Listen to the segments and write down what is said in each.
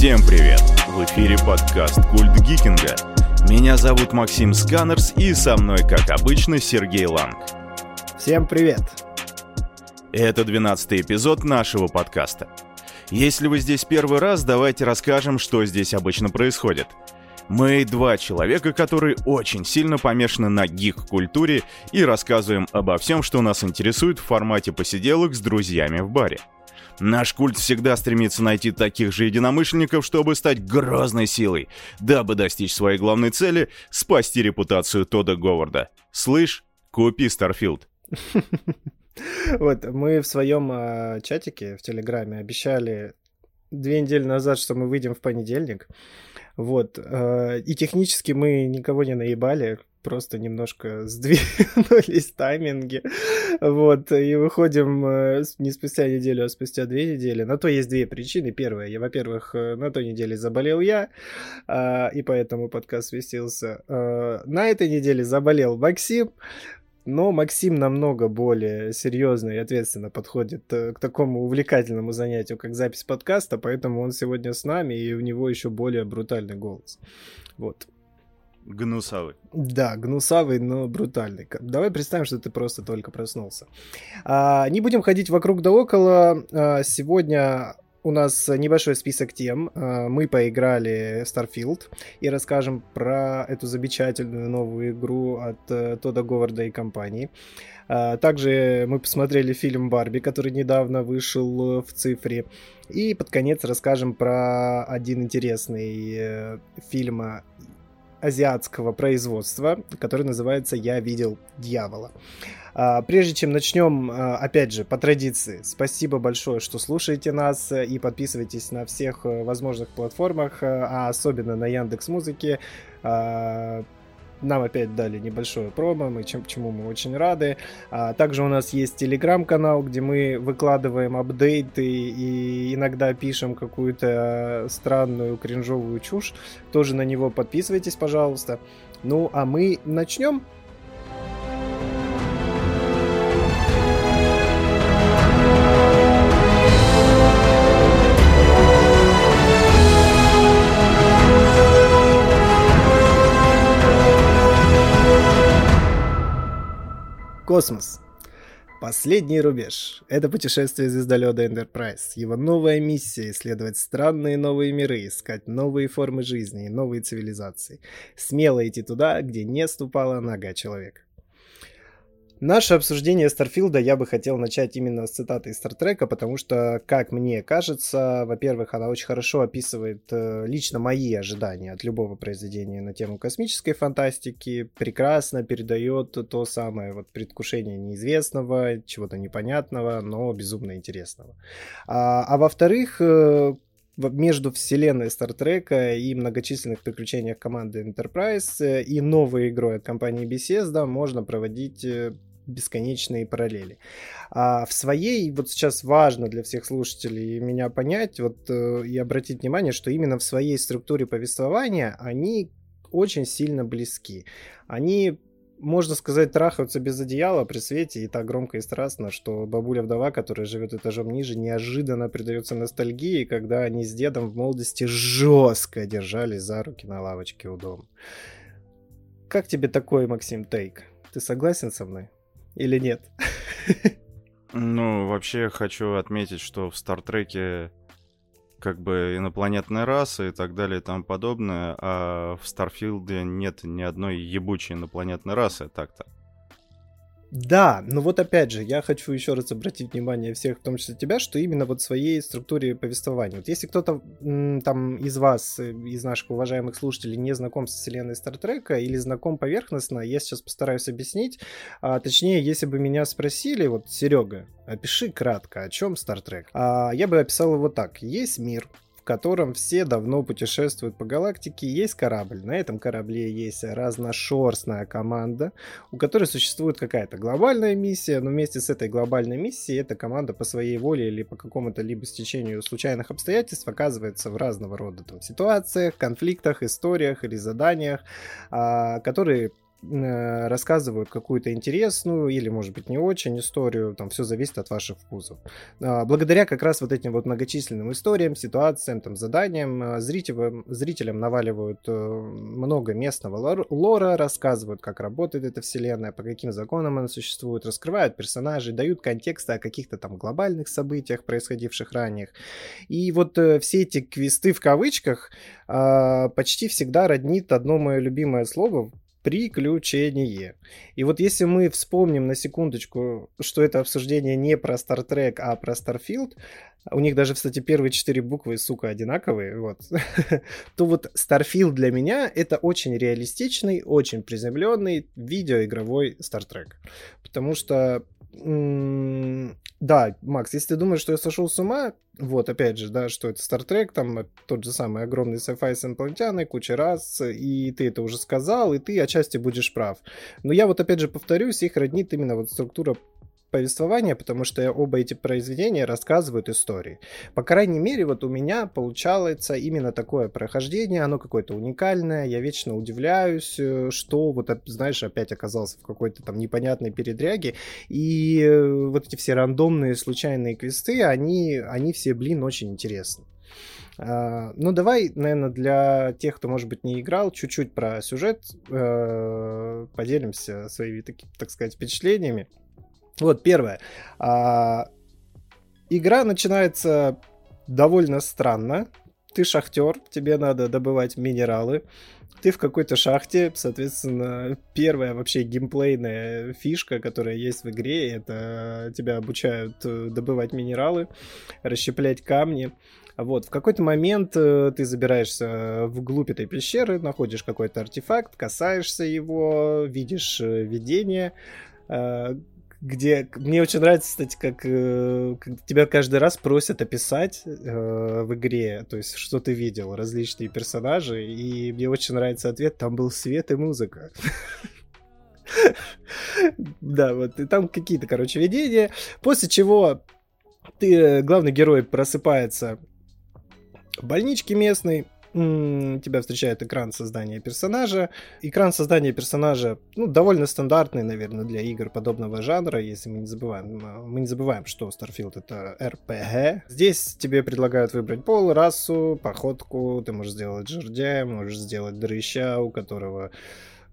Всем привет! В эфире подкаст «Культ Гикинга». Меня зовут Максим Сканерс и со мной, как обычно, Сергей Ланг. Всем привет! Это 12 эпизод нашего подкаста. Если вы здесь первый раз, давайте расскажем, что здесь обычно происходит. Мы два человека, которые очень сильно помешаны на гик-культуре и рассказываем обо всем, что нас интересует в формате посиделок с друзьями в баре. Наш культ всегда стремится найти таких же единомышленников, чтобы стать грозной силой, дабы достичь своей главной цели — спасти репутацию Тода Говарда. Слышь, купи Starfield. Вот, мы в своем э, чатике в Телеграме обещали две недели назад, что мы выйдем в понедельник. Вот. Э, и технически мы никого не наебали, просто немножко сдвинулись тайминги. Вот, и выходим э, не спустя неделю, а спустя две недели. На то есть две причины. Первая, я, во-первых, э, на той неделе заболел я, а, и поэтому подкаст свестился. На этой неделе заболел Максим, но Максим намного более серьезно и ответственно подходит к такому увлекательному занятию, как запись подкаста, поэтому он сегодня с нами, и у него еще более брутальный голос. Вот. Гнусавый. Да, гнусавый, но брутальный. Давай представим, что ты просто только проснулся. А, не будем ходить вокруг да около. А, сегодня у нас небольшой список тем. А, мы поиграли в Starfield и расскажем про эту замечательную новую игру от э, Тода Говарда и компании. А, также мы посмотрели фильм Барби, который недавно вышел в цифре. И под конец расскажем про один интересный э, фильм азиатского производства, который называется «Я видел дьявола». А, прежде чем начнем, а, опять же, по традиции, спасибо большое, что слушаете нас и подписывайтесь на всех э, возможных платформах, э, а особенно на Яндекс Музыке. Нам опять дали небольшое промо, мы чем, чему мы очень рады. А, также у нас есть телеграм-канал, где мы выкладываем апдейты и иногда пишем какую-то странную кринжовую чушь. Тоже на него подписывайтесь, пожалуйста. Ну, а мы начнем. Космос. Последний рубеж. Это путешествие звездолета Enterprise. Его новая миссия — исследовать странные новые миры, искать новые формы жизни и новые цивилизации. Смело идти туда, где не ступала нога человека. Наше обсуждение Старфилда я бы хотел начать именно с цитаты из Стартрека, потому что, как мне кажется, во-первых, она очень хорошо описывает э, лично мои ожидания от любого произведения на тему космической фантастики, прекрасно передает то самое вот предвкушение неизвестного, чего-то непонятного, но безумно интересного. А, а во-вторых, э, между вселенной Стартрека и многочисленных приключениях команды Enterprise э, и новой игрой от компании Bethesda можно проводить бесконечные параллели. А в своей, вот сейчас важно для всех слушателей меня понять вот, э, и обратить внимание, что именно в своей структуре повествования они очень сильно близки. Они можно сказать, трахаются без одеяла при свете и так громко и страстно, что бабуля-вдова, которая живет этажом ниже, неожиданно предается ностальгии, когда они с дедом в молодости жестко держались за руки на лавочке у дома. Как тебе такой, Максим, тейк? Ты согласен со мной? Или нет? Ну, вообще хочу отметить, что в Стартреке как бы инопланетная раса и так далее и тому подобное, а в Старфилде нет ни одной ебучей инопланетной расы так-то. Да, но вот опять же, я хочу еще раз обратить внимание всех, в том числе тебя, что именно вот своей структуре повествования. Вот если кто-то там из вас, э, из наших уважаемых слушателей, не знаком с вселенной Стартрека или знаком поверхностно, я сейчас постараюсь объяснить. А, точнее, если бы меня спросили, вот, Серега, опиши кратко, о чем Стартрек. А, я бы описал его так. Есть мир, котором все давно путешествуют по галактике. Есть корабль. На этом корабле есть разношерстная команда, у которой существует какая-то глобальная миссия, но вместе с этой глобальной миссией эта команда по своей воле или по какому-то либо стечению случайных обстоятельств оказывается в разного рода там, ситуациях, конфликтах, историях или заданиях, а, которые рассказывают какую-то интересную или, может быть, не очень историю, там все зависит от ваших вкусов. А, благодаря как раз вот этим вот многочисленным историям, ситуациям, там, заданиям, э, зрителям, зрителям наваливают э, много местного лора, рассказывают, как работает эта вселенная, по каким законам она существует, раскрывают персонажей, дают контексты о каких-то там глобальных событиях, происходивших ранее. И вот все эти квесты в кавычках а, почти всегда роднит одно мое любимое слово приключение. И вот если мы вспомним на секундочку, что это обсуждение не про Star Trek, а про Starfield, у них даже, кстати, первые четыре буквы, сука, одинаковые, вот, то вот Starfield для меня это очень реалистичный, очень приземленный видеоигровой Star Trek. Потому что да, Макс, если ты думаешь, что я сошел с ума, вот, опять же, да, что это Star Trek, там тот же самый огромный sci-fi с инопланетяной, куча раз, и ты это уже сказал, и ты отчасти будешь прав. Но я вот, опять же, повторюсь, их роднит именно вот структура повествования, потому что оба эти произведения рассказывают истории. По крайней мере, вот у меня получается именно такое прохождение, оно какое-то уникальное, я вечно удивляюсь, э, что вот, знаешь, опять оказался в какой-то там непонятной передряге, и э, вот эти все рандомные случайные квесты, они, они все, блин, очень интересны. Uh, ну, давай, наверное, для тех, кто, может быть, не играл, чуть-чуть про сюжет uh, поделимся своими, так сказать, впечатлениями. Вот первое. А, игра начинается довольно странно. Ты шахтер, тебе надо добывать минералы. Ты в какой-то шахте, соответственно, первая вообще геймплейная фишка, которая есть в игре, это тебя обучают э, добывать минералы, расщеплять камни. Вот, в какой-то момент э, ты забираешься вглубь этой пещеры, находишь какой-то артефакт, касаешься его, видишь э, видение, где мне очень нравится, кстати, как, э, как тебя каждый раз просят описать э, в игре, то есть что ты видел, различные персонажи, и мне очень нравится ответ, там был свет и музыка. Да, вот, и там какие-то, короче, видения, после чего ты, э, главный герой просыпается в больничке местной, тебя встречает экран создания персонажа. Экран создания персонажа, ну, довольно стандартный, наверное, для игр подобного жанра, если мы не забываем. Мы не забываем, что Starfield это RPG. Здесь тебе предлагают выбрать пол, расу, походку, ты можешь сделать жердя, можешь сделать дрыща, у которого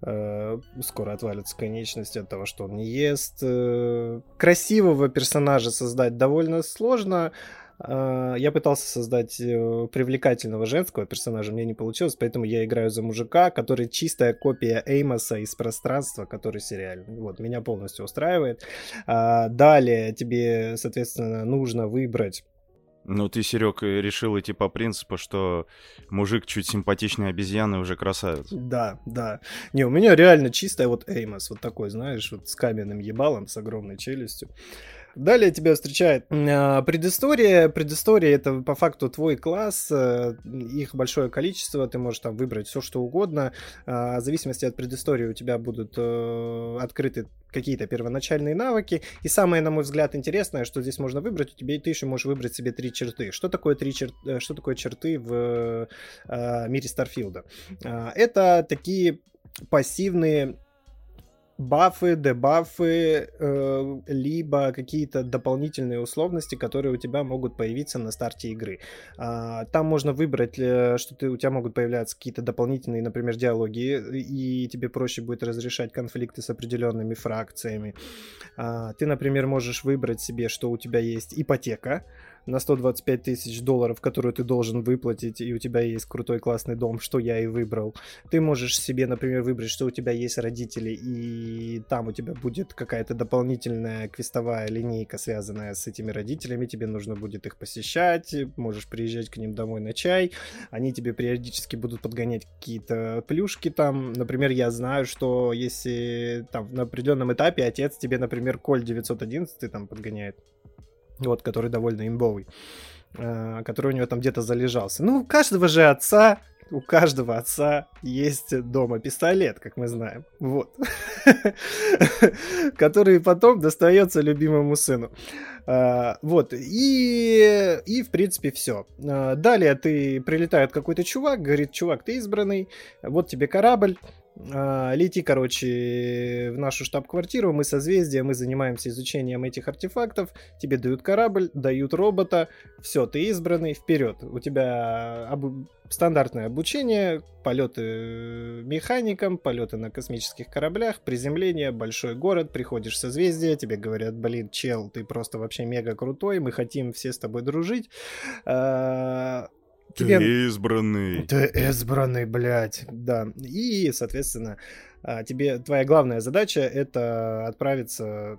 э, скоро отвалятся конечности от того, что он не ест. Э, красивого персонажа создать довольно сложно, я пытался создать э, привлекательного женского персонажа, мне не получилось, поэтому я играю за мужика, который чистая копия Эймоса из пространства, который сериальный. Вот, меня полностью устраивает. А, далее тебе, соответственно, нужно выбрать ну, ты, Серег, решил идти по принципу, что мужик чуть симпатичнее обезьяны уже красавец. Да, да. Не, у меня реально чистая вот Эймос, вот такой, знаешь, вот с каменным ебалом, с огромной челюстью. Далее тебя встречает э, предыстория. Предыстория это по факту твой класс, э, их большое количество, ты можешь там выбрать все что угодно. Э, в зависимости от предыстории у тебя будут э, открыты какие-то первоначальные навыки. И самое, на мой взгляд, интересное, что здесь можно выбрать, у тебя ты еще можешь выбрать себе три черты. Что такое три чер... Э, что такое черты в мире Старфилда? Э, это такие пассивные бафы, дебафы, э, либо какие-то дополнительные условности, которые у тебя могут появиться на старте игры. А, там можно выбрать, э, что ты, у тебя могут появляться какие-то дополнительные, например, диалоги, и тебе проще будет разрешать конфликты с определенными фракциями. А, ты, например, можешь выбрать себе, что у тебя есть ипотека, на 125 тысяч долларов, которую ты должен выплатить, и у тебя есть крутой классный дом, что я и выбрал. Ты можешь себе, например, выбрать, что у тебя есть родители, и там у тебя будет какая-то дополнительная квестовая линейка, связанная с этими родителями, тебе нужно будет их посещать, можешь приезжать к ним домой на чай, они тебе периодически будут подгонять какие-то плюшки там. Например, я знаю, что если там на определенном этапе отец тебе, например, Коль 911 там подгоняет, вот, который довольно имбовый, э, который у него там где-то залежался. Ну, у каждого же отца, у каждого отца есть дома пистолет, как мы знаем, вот, который потом достается любимому сыну. Uh, вот, и, и в принципе все. Uh, далее ты прилетает какой-то чувак, говорит, чувак, ты избранный, вот тебе корабль, лети, короче, в нашу штаб-квартиру, мы созвездие, мы занимаемся изучением этих артефактов, тебе дают корабль, дают робота, все, ты избранный, вперед. У тебя обу- стандартное обучение, полеты механиком, полеты на космических кораблях, приземление, большой город, приходишь в созвездие, тебе говорят, блин, чел, ты просто вообще мега крутой, мы хотим все с тобой дружить. А, тебе... Ты избранный. Ты избранный, блядь, да. И, соответственно, а, тебе твоя главная задача это отправиться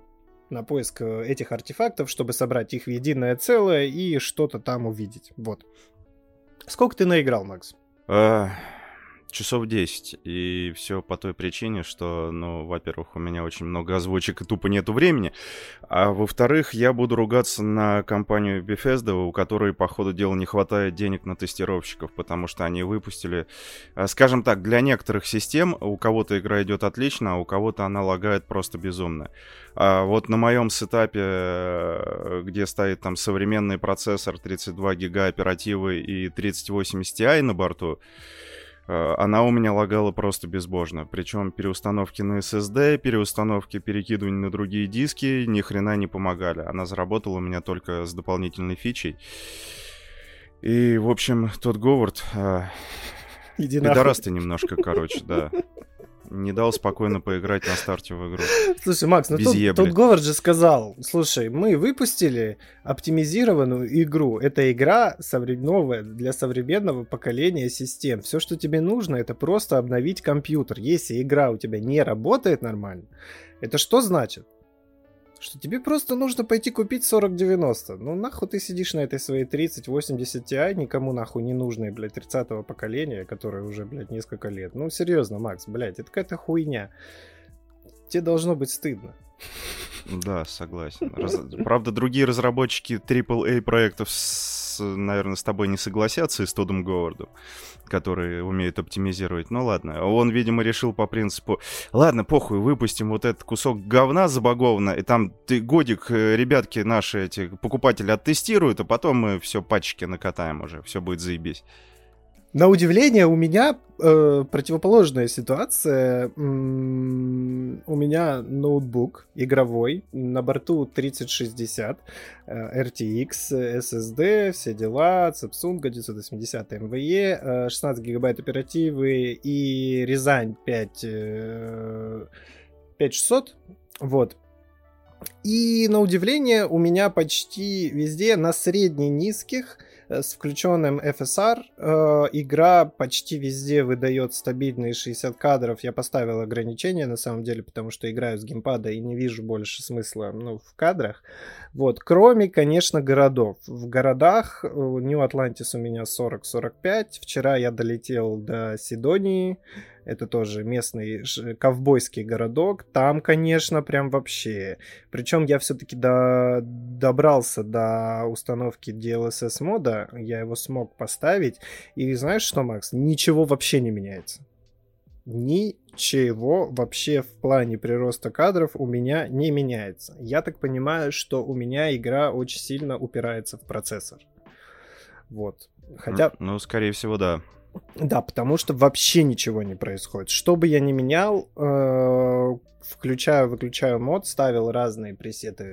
на поиск этих артефактов, чтобы собрать их в единое целое и что-то там увидеть. Вот. Сколько ты наиграл, Макс? А, часов 10. И все по той причине, что, ну, во-первых, у меня очень много озвучек и тупо нету времени. А во-вторых, я буду ругаться на компанию Bethesda, у которой, по ходу дела, не хватает денег на тестировщиков, потому что они выпустили, а, скажем так, для некоторых систем у кого-то игра идет отлично, а у кого-то она лагает просто безумно. А вот на моем сетапе, э, где стоит там современный процессор 32 гига оперативы и 3080 Ti на борту, Э, она у меня лагала просто безбожно. Причем переустановки на SSD, переустановки, перекидывания на другие диски ни хрена не помогали. Она заработала у меня только с дополнительной фичей. И, в общем, тот Говард... Э, Иди Пидорас ты немножко, короче, да не дал спокойно поиграть на старте в игру. Слушай, Макс, ну тут, тут Говард же сказал, слушай, мы выпустили оптимизированную игру. Это игра новая для современного поколения систем. Все, что тебе нужно, это просто обновить компьютер. Если игра у тебя не работает нормально, это что значит? Что тебе просто нужно пойти купить 4090. Ну нахуй ты сидишь на этой своей 3080 Ti, никому нахуй не нужной, блядь, 30-го поколения, которое уже, блядь, несколько лет. Ну серьезно, Макс, блядь, это какая-то хуйня. Тебе должно быть стыдно. Да, согласен. Раз... Правда, другие разработчики AAA проектов, с... наверное, с тобой не согласятся и с Тодом Говардом которые умеют оптимизировать. Ну ладно, он, видимо, решил по принципу, ладно, похуй, выпустим вот этот кусок говна забагованно, и там ты годик, э, ребятки наши эти покупатели оттестируют, а потом мы все пачки накатаем уже, все будет заебись. На удивление, у меня э, противоположная ситуация. у меня ноутбук игровой, на борту 3060, э, RTX, SSD, все дела, Samsung 980 MVE, э, 16 гигабайт оперативы и Рязань 5, э, 5600. Вот. И на удивление у меня почти везде на средне-низких с включенным FSR. Э, игра почти везде выдает стабильные 60 кадров. Я поставил ограничения на самом деле, потому что играю с геймпада и не вижу больше смысла ну, в кадрах. Вот. Кроме, конечно, городов. В городах New Atlantis у меня 40-45. Вчера я долетел до Сидонии. Это тоже местный ковбойский городок. Там, конечно, прям вообще. Причем я все-таки до... добрался до установки DLSS мода. Я его смог поставить. И знаешь что, Макс? Ничего вообще не меняется. Ничего вообще в плане прироста кадров у меня не меняется. Я так понимаю, что у меня игра очень сильно упирается в процессор. Вот. Хотя... Ну, скорее всего, да. Да, потому что вообще ничего не происходит. Что бы я ни менял, э, включаю, выключаю мод, ставил разные пресеты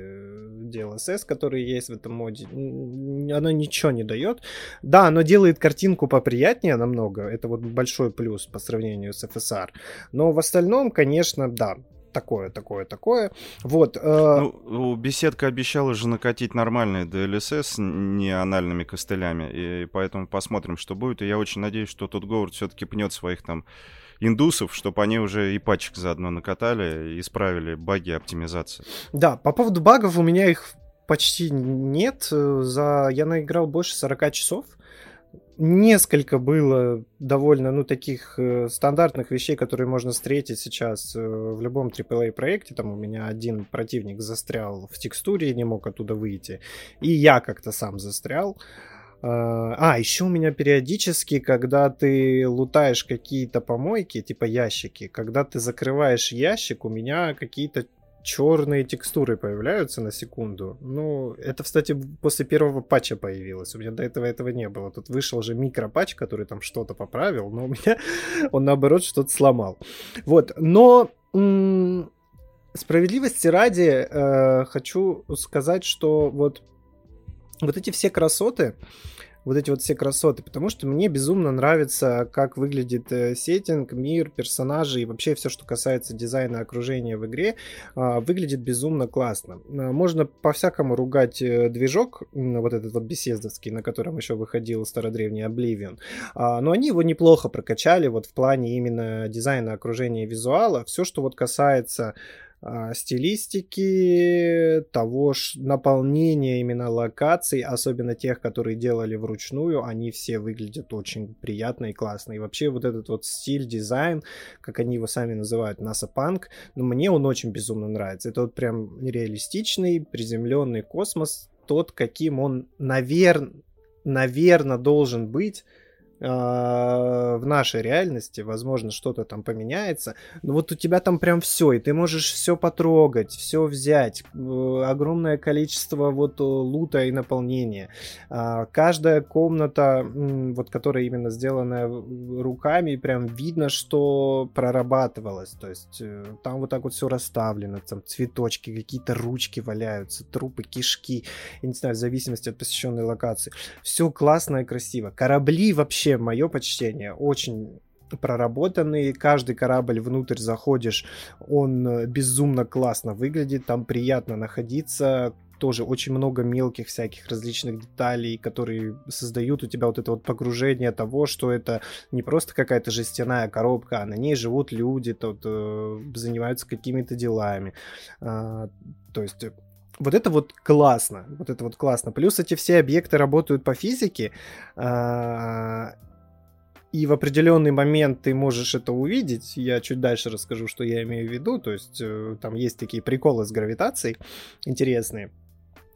DLSS, которые есть в этом моде, оно ничего не дает. Да, оно делает картинку поприятнее намного, это вот большой плюс по сравнению с FSR. Но в остальном, конечно, да, такое, такое, такое. Вот. Э... Ну, беседка обещала же накатить нормальный DLSS, не анальными костылями, и поэтому посмотрим, что будет. И я очень надеюсь, что тут Говард все-таки пнет своих там индусов, чтобы они уже и пачек заодно накатали и исправили баги оптимизации. Да, по поводу багов у меня их почти нет. За... Я наиграл больше 40 часов несколько было довольно, ну, таких э, стандартных вещей, которые можно встретить сейчас э, в любом AAA проекте. Там у меня один противник застрял в текстуре и не мог оттуда выйти. И я как-то сам застрял. А, а еще у меня периодически, когда ты лутаешь какие-то помойки, типа ящики, когда ты закрываешь ящик, у меня какие-то черные текстуры появляются на секунду. Ну, это, кстати, после первого патча появилось. У меня до этого этого не было. Тут вышел же микропатч, который там что-то поправил, но у меня он наоборот что-то сломал. Вот, но справедливости ради э, хочу сказать, что вот вот эти все красоты, вот эти вот все красоты, потому что мне безумно нравится, как выглядит э, сеттинг, мир, персонажи и вообще все, что касается дизайна окружения в игре, э, выглядит безумно классно. Э, можно по-всякому ругать э, движок, вот этот вот беседовский, на котором еще выходил стародревний Oblivion, э, но они его неплохо прокачали вот в плане именно дизайна окружения и визуала. Все, что вот касается а, стилистики, того ж наполнения именно локаций, особенно тех, которые делали вручную, они все выглядят очень приятно и классно. И вообще вот этот вот стиль, дизайн, как они его сами называют, NASA Punk, ну, мне он очень безумно нравится. Это вот прям реалистичный, приземленный космос, тот, каким он, наверное, наверное, должен быть а, в нашей реальности, возможно, что-то там поменяется, но вот у тебя там прям все, и ты можешь все потрогать, все взять, огромное количество вот лута и наполнения. А, каждая комната, вот которая именно сделана руками, прям видно, что прорабатывалась, то есть э, там вот так вот все расставлено, там цветочки, какие-то ручки валяются, трупы, кишки, я не знаю, в зависимости от посещенной локации. Все классно и красиво. Корабли вообще вообще мое почтение. Очень проработанный, каждый корабль внутрь заходишь, он э, безумно классно выглядит, там приятно находиться, тоже очень много мелких всяких различных деталей, которые создают у тебя вот это вот погружение того, что это не просто какая-то жестяная коробка, а на ней живут люди, тут э, занимаются какими-то делами. А, то есть вот это вот классно, вот это вот классно. Плюс эти все объекты работают по физике, а, и в определенный момент ты можешь это увидеть. Я чуть дальше расскажу, что я имею в виду. То есть э, там есть такие приколы с гравитацией интересные.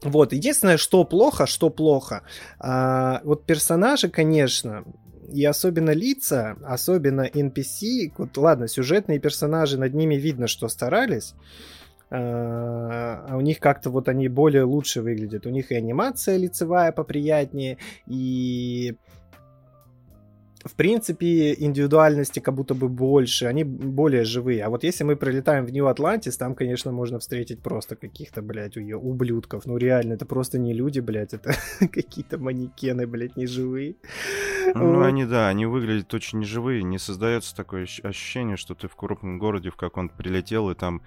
Вот, единственное, что плохо, что плохо. А, вот персонажи, конечно, и особенно лица, особенно NPC, вот ладно, сюжетные персонажи, над ними видно, что старались, а, а у них как-то вот они более лучше выглядят. У них и анимация лицевая поприятнее, и в принципе, индивидуальности как будто бы больше, они более живые. А вот если мы прилетаем в Нью-Атлантис, там, конечно, можно встретить просто каких-то, блядь, ублюдков. Ну, реально, это просто не люди, блядь, это какие-то манекены, блядь, не живые. Ну, вот. они, да, они выглядят очень неживые. Не создается такое ощущение, что ты в крупном городе в каком-то прилетел, и там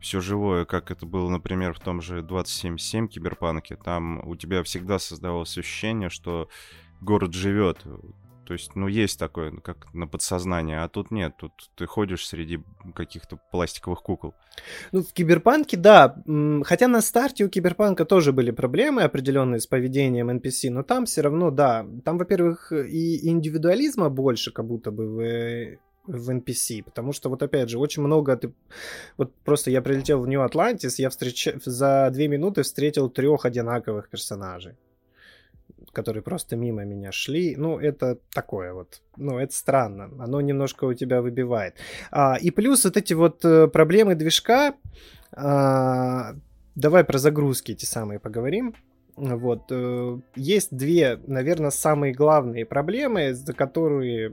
все живое, как это было, например, в том же 27.7 Киберпанке. Там у тебя всегда создавалось ощущение, что город живет. То есть, ну, есть такое, ну, как на подсознание, а тут нет. Тут ты ходишь среди каких-то пластиковых кукол. Ну, в Киберпанке, да. Хотя на старте у Киберпанка тоже были проблемы определенные с поведением NPC, но там все равно, да. Там, во-первых, и индивидуализма больше, как будто бы в в NPC, потому что вот опять же очень много ты вот просто я прилетел в Нью Атлантис, я встреч... за две минуты встретил трех одинаковых персонажей, которые просто мимо меня шли. Ну это такое вот, ну это странно, оно немножко у тебя выбивает. А, и плюс вот эти вот э, проблемы движка. А, давай про загрузки эти самые поговорим. Вот. Э, есть две, наверное, самые главные проблемы, за которые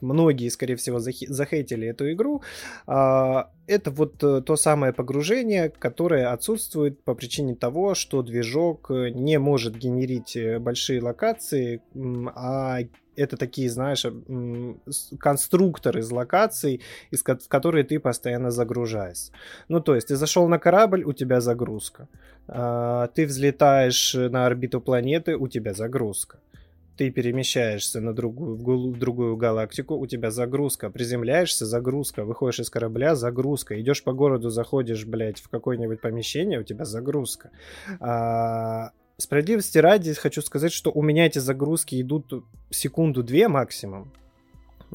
многие, скорее всего, захейтили эту игру, а, это вот э, то самое погружение, которое отсутствует по причине того, что движок э, не может генерить э, большие локации, а это такие, знаешь, конструктор из локаций, из в которые ты постоянно загружаешься. Ну, то есть ты зашел на корабль, у тебя загрузка. А, ты взлетаешь на орбиту планеты, у тебя загрузка ты перемещаешься на другую, в другую галактику, у тебя загрузка, приземляешься, загрузка, выходишь из корабля, загрузка, идешь по городу, заходишь, блядь, в какое-нибудь помещение, у тебя загрузка. А, справедливости ради хочу сказать, что у меня эти загрузки идут секунду-две максимум.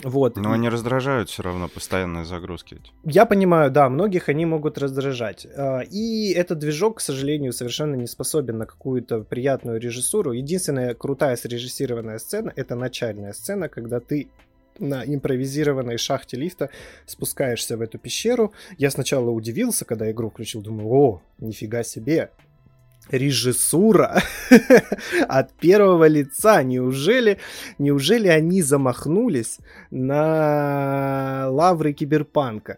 Вот. Но они раздражают все равно, постоянные загрузки. Я понимаю, да, многих они могут раздражать. А, и этот движок, к сожалению, совершенно не способен на какую-то приятную режиссуру. Единственная крутая срежиссированная сцена — это начальная сцена, когда ты на импровизированной шахте лифта спускаешься в эту пещеру. Я сначала удивился, когда игру включил, думаю, о, нифига себе, режиссура от первого лица. Неужели, неужели они замахнулись на лавры киберпанка?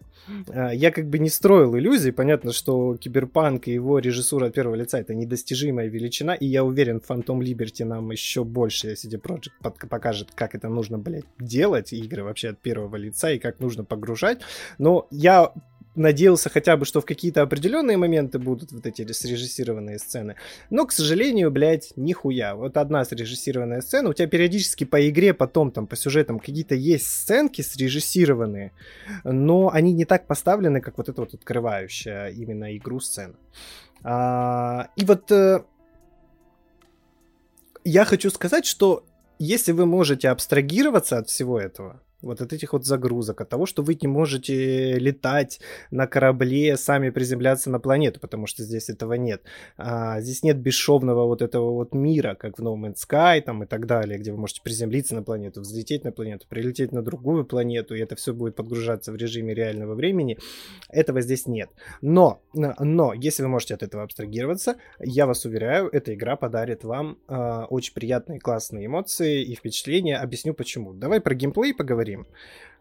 А, я как бы не строил иллюзий. Понятно, что киберпанк и его режиссура от первого лица это недостижимая величина. И я уверен, Phantom Liberty нам еще больше CD Projekt покажет, как это нужно, блядь, делать. Игры вообще от первого лица и как нужно погружать. Но я надеялся хотя бы, что в какие-то определенные моменты будут вот эти срежиссированные сцены. Но, к сожалению, блядь, нихуя. Вот одна срежиссированная сцена, у тебя периодически по игре, потом там по сюжетам какие-то есть сценки срежиссированные, но они не так поставлены, как вот эта вот открывающая именно игру сцена. А, и вот э, я хочу сказать, что если вы можете абстрагироваться от всего этого, вот от этих вот загрузок, от того, что вы не можете летать на корабле, сами приземляться на планету, потому что здесь этого нет. А, здесь нет бесшовного вот этого вот мира, как в No Man's Sky там и так далее, где вы можете приземлиться на планету, взлететь на планету, прилететь на другую планету, и это все будет подгружаться в режиме реального времени. Этого здесь нет. Но, но, если вы можете от этого абстрагироваться, я вас уверяю, эта игра подарит вам э, очень приятные, классные эмоции и впечатления. Объясню почему. Давай про геймплей поговорим поговорим.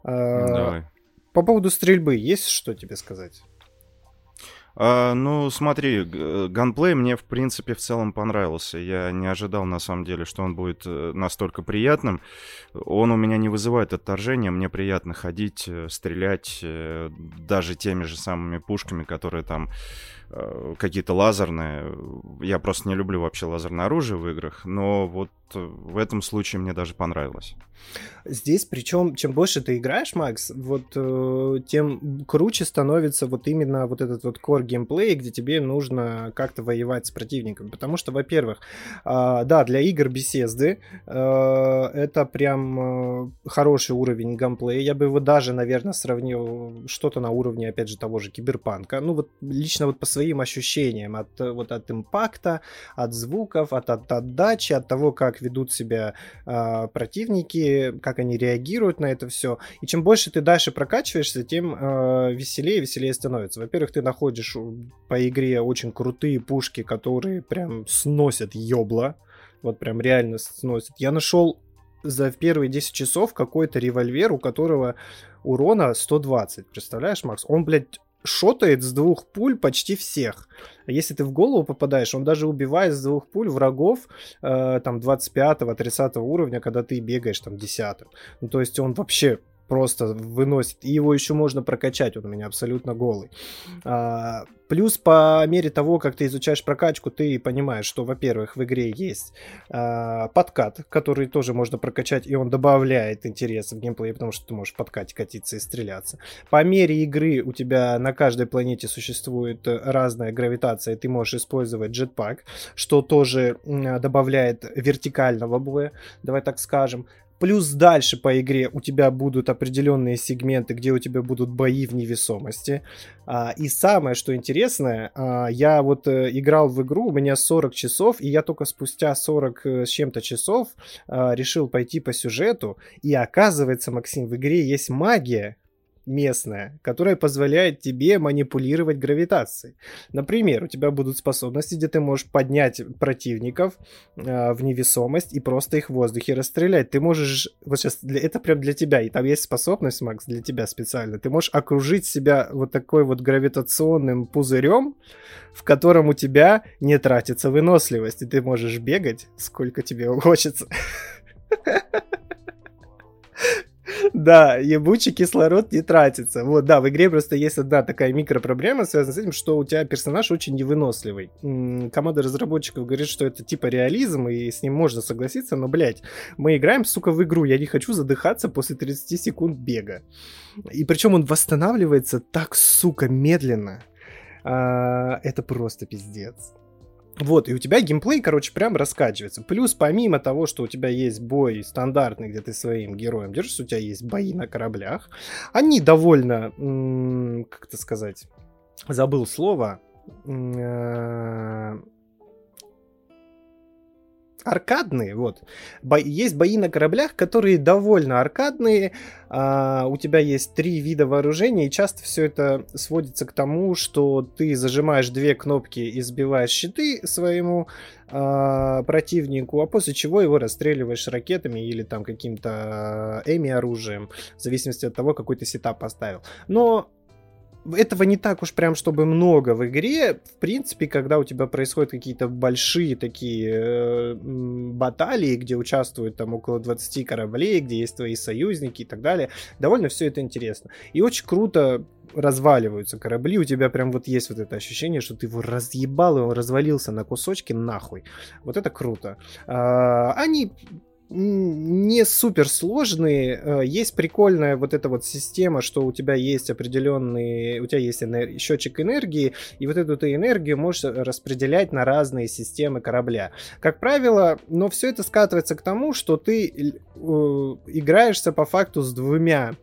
А, Давай. По поводу стрельбы есть что тебе сказать? А, ну, смотри, ганплей мне, в принципе, в целом понравился. Я не ожидал, на самом деле, что он будет э, настолько приятным. Он у меня не вызывает отторжения. Мне приятно ходить, э, стрелять э, даже теми же самыми пушками, которые там какие-то лазерные. Я просто не люблю вообще лазерное оружие в играх, но вот в этом случае мне даже понравилось. Здесь, причем, чем больше ты играешь, Макс, вот э, тем круче становится вот именно вот этот вот core геймплей, где тебе нужно как-то воевать с противником. Потому что, во-первых, э, да, для игр беседы э, это прям э, хороший уровень геймплея. Я бы его даже, наверное, сравнил что-то на уровне, опять же, того же киберпанка. Ну вот лично вот по своим ощущениям от вот от импакта, от звуков, от, от отдачи, от того, как ведут себя э, противники, как они реагируют на это все. И чем больше ты дальше прокачиваешься, тем э, веселее веселее становится. Во-первых, ты находишь по игре очень крутые пушки, которые прям сносят ёбла. Вот прям реально сносят. Я нашел за первые 10 часов какой-то револьвер, у которого урона 120. Представляешь, Макс? Он, блядь, шотает с двух пуль почти всех. Если ты в голову попадаешь, он даже убивает с двух пуль врагов э, там 25-30 уровня, когда ты бегаешь там 10 Ну, то есть он вообще просто выносит. И его еще можно прокачать, он у меня абсолютно голый. А, плюс по мере того, как ты изучаешь прокачку, ты понимаешь, что, во-первых, в игре есть а, подкат, который тоже можно прокачать, и он добавляет интерес в геймплей, потому что ты можешь в подкате катиться и стреляться. По мере игры у тебя на каждой планете существует разная гравитация, и ты можешь использовать джетпак, что тоже добавляет вертикального боя, давай так скажем. Плюс дальше по игре у тебя будут определенные сегменты, где у тебя будут бои в невесомости. А, и самое, что интересное, а, я вот э, играл в игру, у меня 40 часов, и я только спустя 40 э, с чем-то часов а, решил пойти по сюжету. И оказывается, Максим, в игре есть магия, местная, которая позволяет тебе манипулировать гравитацией. Например, у тебя будут способности, где ты можешь поднять противников э, в невесомость и просто их в воздухе расстрелять. Ты можешь, вот сейчас, для, это прям для тебя, и там есть способность, Макс, для тебя специально. Ты можешь окружить себя вот такой вот гравитационным пузырем, в котором у тебя не тратится выносливость, и ты можешь бегать сколько тебе хочется. Да, ебучий кислород не тратится. Вот, да, в игре просто есть одна такая микропроблема, связанная с этим, что у тебя персонаж очень невыносливый. Команда разработчиков говорит, что это типа реализм, и с ним можно согласиться, но, блядь, мы играем, сука, в игру, я не хочу задыхаться после 30 секунд бега. И причем он восстанавливается так, сука, медленно. А, это просто пиздец. Вот, и у тебя геймплей, короче, прям раскачивается. Плюс, помимо того, что у тебя есть бой стандартный, где ты своим героем держишься, у тебя есть бои на кораблях. Они довольно, как это сказать, забыл слово, э, аркадные, вот. Бо- есть бои на кораблях, которые довольно аркадные. А, у тебя есть три вида вооружения, и часто все это сводится к тому, что ты зажимаешь две кнопки и сбиваешь щиты своему а, противнику, а после чего его расстреливаешь ракетами или там каким-то эми оружием, в зависимости от того, какой ты сетап поставил. Но этого не так уж прям, чтобы много в игре. В принципе, когда у тебя происходят какие-то большие такие э, баталии, где участвуют там около 20 кораблей, где есть твои союзники и так далее, довольно все это интересно. И очень круто разваливаются корабли, у тебя прям вот есть вот это ощущение, что ты его разъебал, и он развалился на кусочки нахуй. Вот это круто. А, они не супер сложные. Э, есть прикольная вот эта вот система, что у тебя есть определенный, у тебя есть энер... счетчик энергии, и вот эту ты энергию можешь распределять на разные системы корабля. Как правило, но все это скатывается к тому, что ты э, играешься по факту с двумя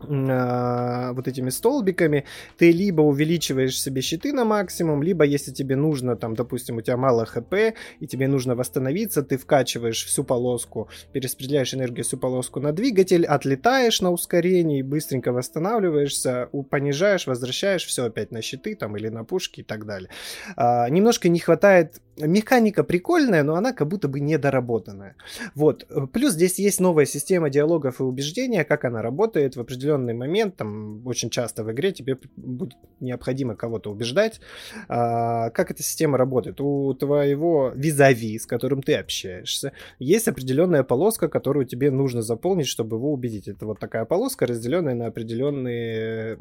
вот этими столбиками, ты либо увеличиваешь себе щиты на максимум, либо если тебе нужно, там, допустим, у тебя мало хп, и тебе нужно восстановиться, ты вкачиваешь всю полоску, перераспределяешь энергию всю полоску на двигатель, отлетаешь на ускорении, быстренько восстанавливаешься, понижаешь, возвращаешь все опять на щиты там или на пушки и так далее. А, немножко не хватает механика прикольная, но она как будто бы недоработанная. Вот. Плюс здесь есть новая система диалогов и убеждения, как она работает в определенный момент. Там очень часто в игре тебе будет необходимо кого-то убеждать. А, как эта система работает? У твоего визави, с которым ты общаешься, есть определенная полоска, которую тебе нужно заполнить, чтобы его убедить. Это вот такая полоска, разделенная на определенные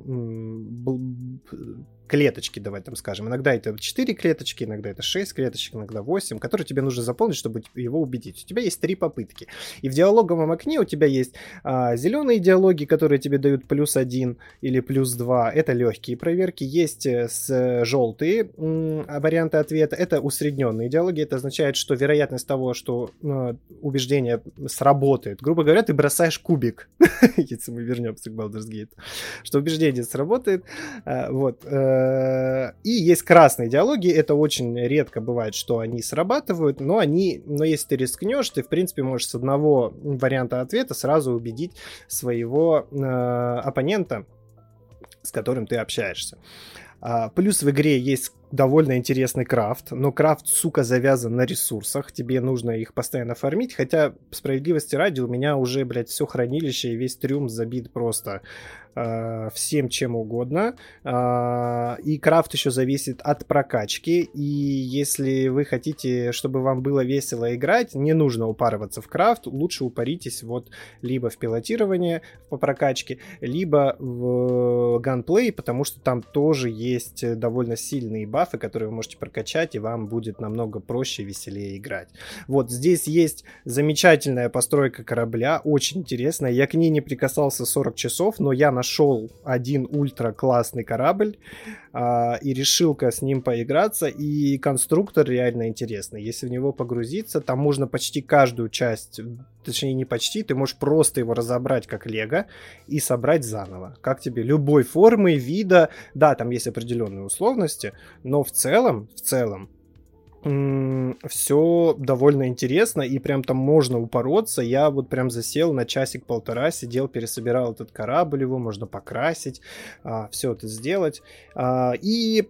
клеточки, давай там скажем. Иногда это 4 клеточки, иногда это 6 клеточек, иногда 8, которые тебе нужно заполнить, чтобы его убедить. У тебя есть три попытки. И в диалоговом окне у тебя есть а, зеленые диалоги, которые тебе дают плюс 1 или плюс 2. Это легкие проверки. Есть э, с желтые а, варианты ответа. Это усредненные диалоги. Это означает, что вероятность того, что э, убеждение сработает. Грубо говоря, ты бросаешь кубик, если мы вернемся к Baldur's Gate, что убеждение сработает. А, вот. Э, и есть красные диалоги, это очень редко бывает, что они срабатывают, но они, но если ты рискнешь, ты в принципе можешь с одного варианта ответа сразу убедить своего э, оппонента, с которым ты общаешься. А, плюс в игре есть довольно интересный крафт, но крафт, сука, завязан на ресурсах, тебе нужно их постоянно фармить, хотя, справедливости ради, у меня уже, блядь, все хранилище и весь трюм забит просто э, всем чем угодно. Э, и крафт еще зависит от прокачки. И если вы хотите, чтобы вам было весело играть, не нужно упарываться в крафт. Лучше упаритесь вот либо в пилотирование по прокачке, либо в ганплей, потому что там тоже есть довольно сильные бафы, которые вы можете прокачать, и вам будет намного проще и веселее играть. Вот здесь есть замечательная постройка корабля, очень интересная. Я к ней не прикасался 40 часов, но я нашел один ультра классный корабль а, и решил-ка с ним поиграться. И конструктор реально интересный. Если в него погрузиться, там можно почти каждую часть, точнее не почти, ты можешь просто его разобрать как лего и собрать заново. Как тебе? Любой формы, вида. Да, там есть определенные условности, но в целом, в целом, все довольно интересно, и прям там можно упороться. Я вот прям засел на часик-полтора, сидел, пересобирал этот корабль, его можно покрасить, а, все это сделать. А, и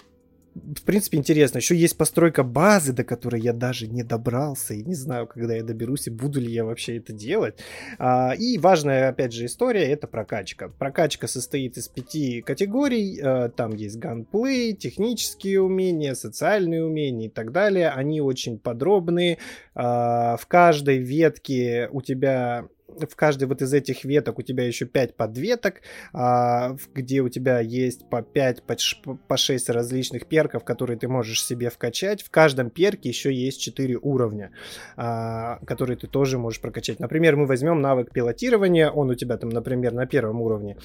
в принципе, интересно. Еще есть постройка базы, до которой я даже не добрался, и не знаю, когда я доберусь, и буду ли я вообще это делать. А, и важная, опять же, история — это прокачка. Прокачка состоит из пяти категорий. А, там есть ганплей, технические умения, социальные умения и так далее. Они очень подробные. А, в каждой ветке у тебя в каждой вот из этих веток у тебя еще 5 подветок, а, где у тебя есть по 5, по, по 6 различных перков, которые ты можешь себе вкачать. В каждом перке еще есть 4 уровня, а, которые ты тоже можешь прокачать. Например, мы возьмем навык пилотирования, он у тебя там, например, на первом уровне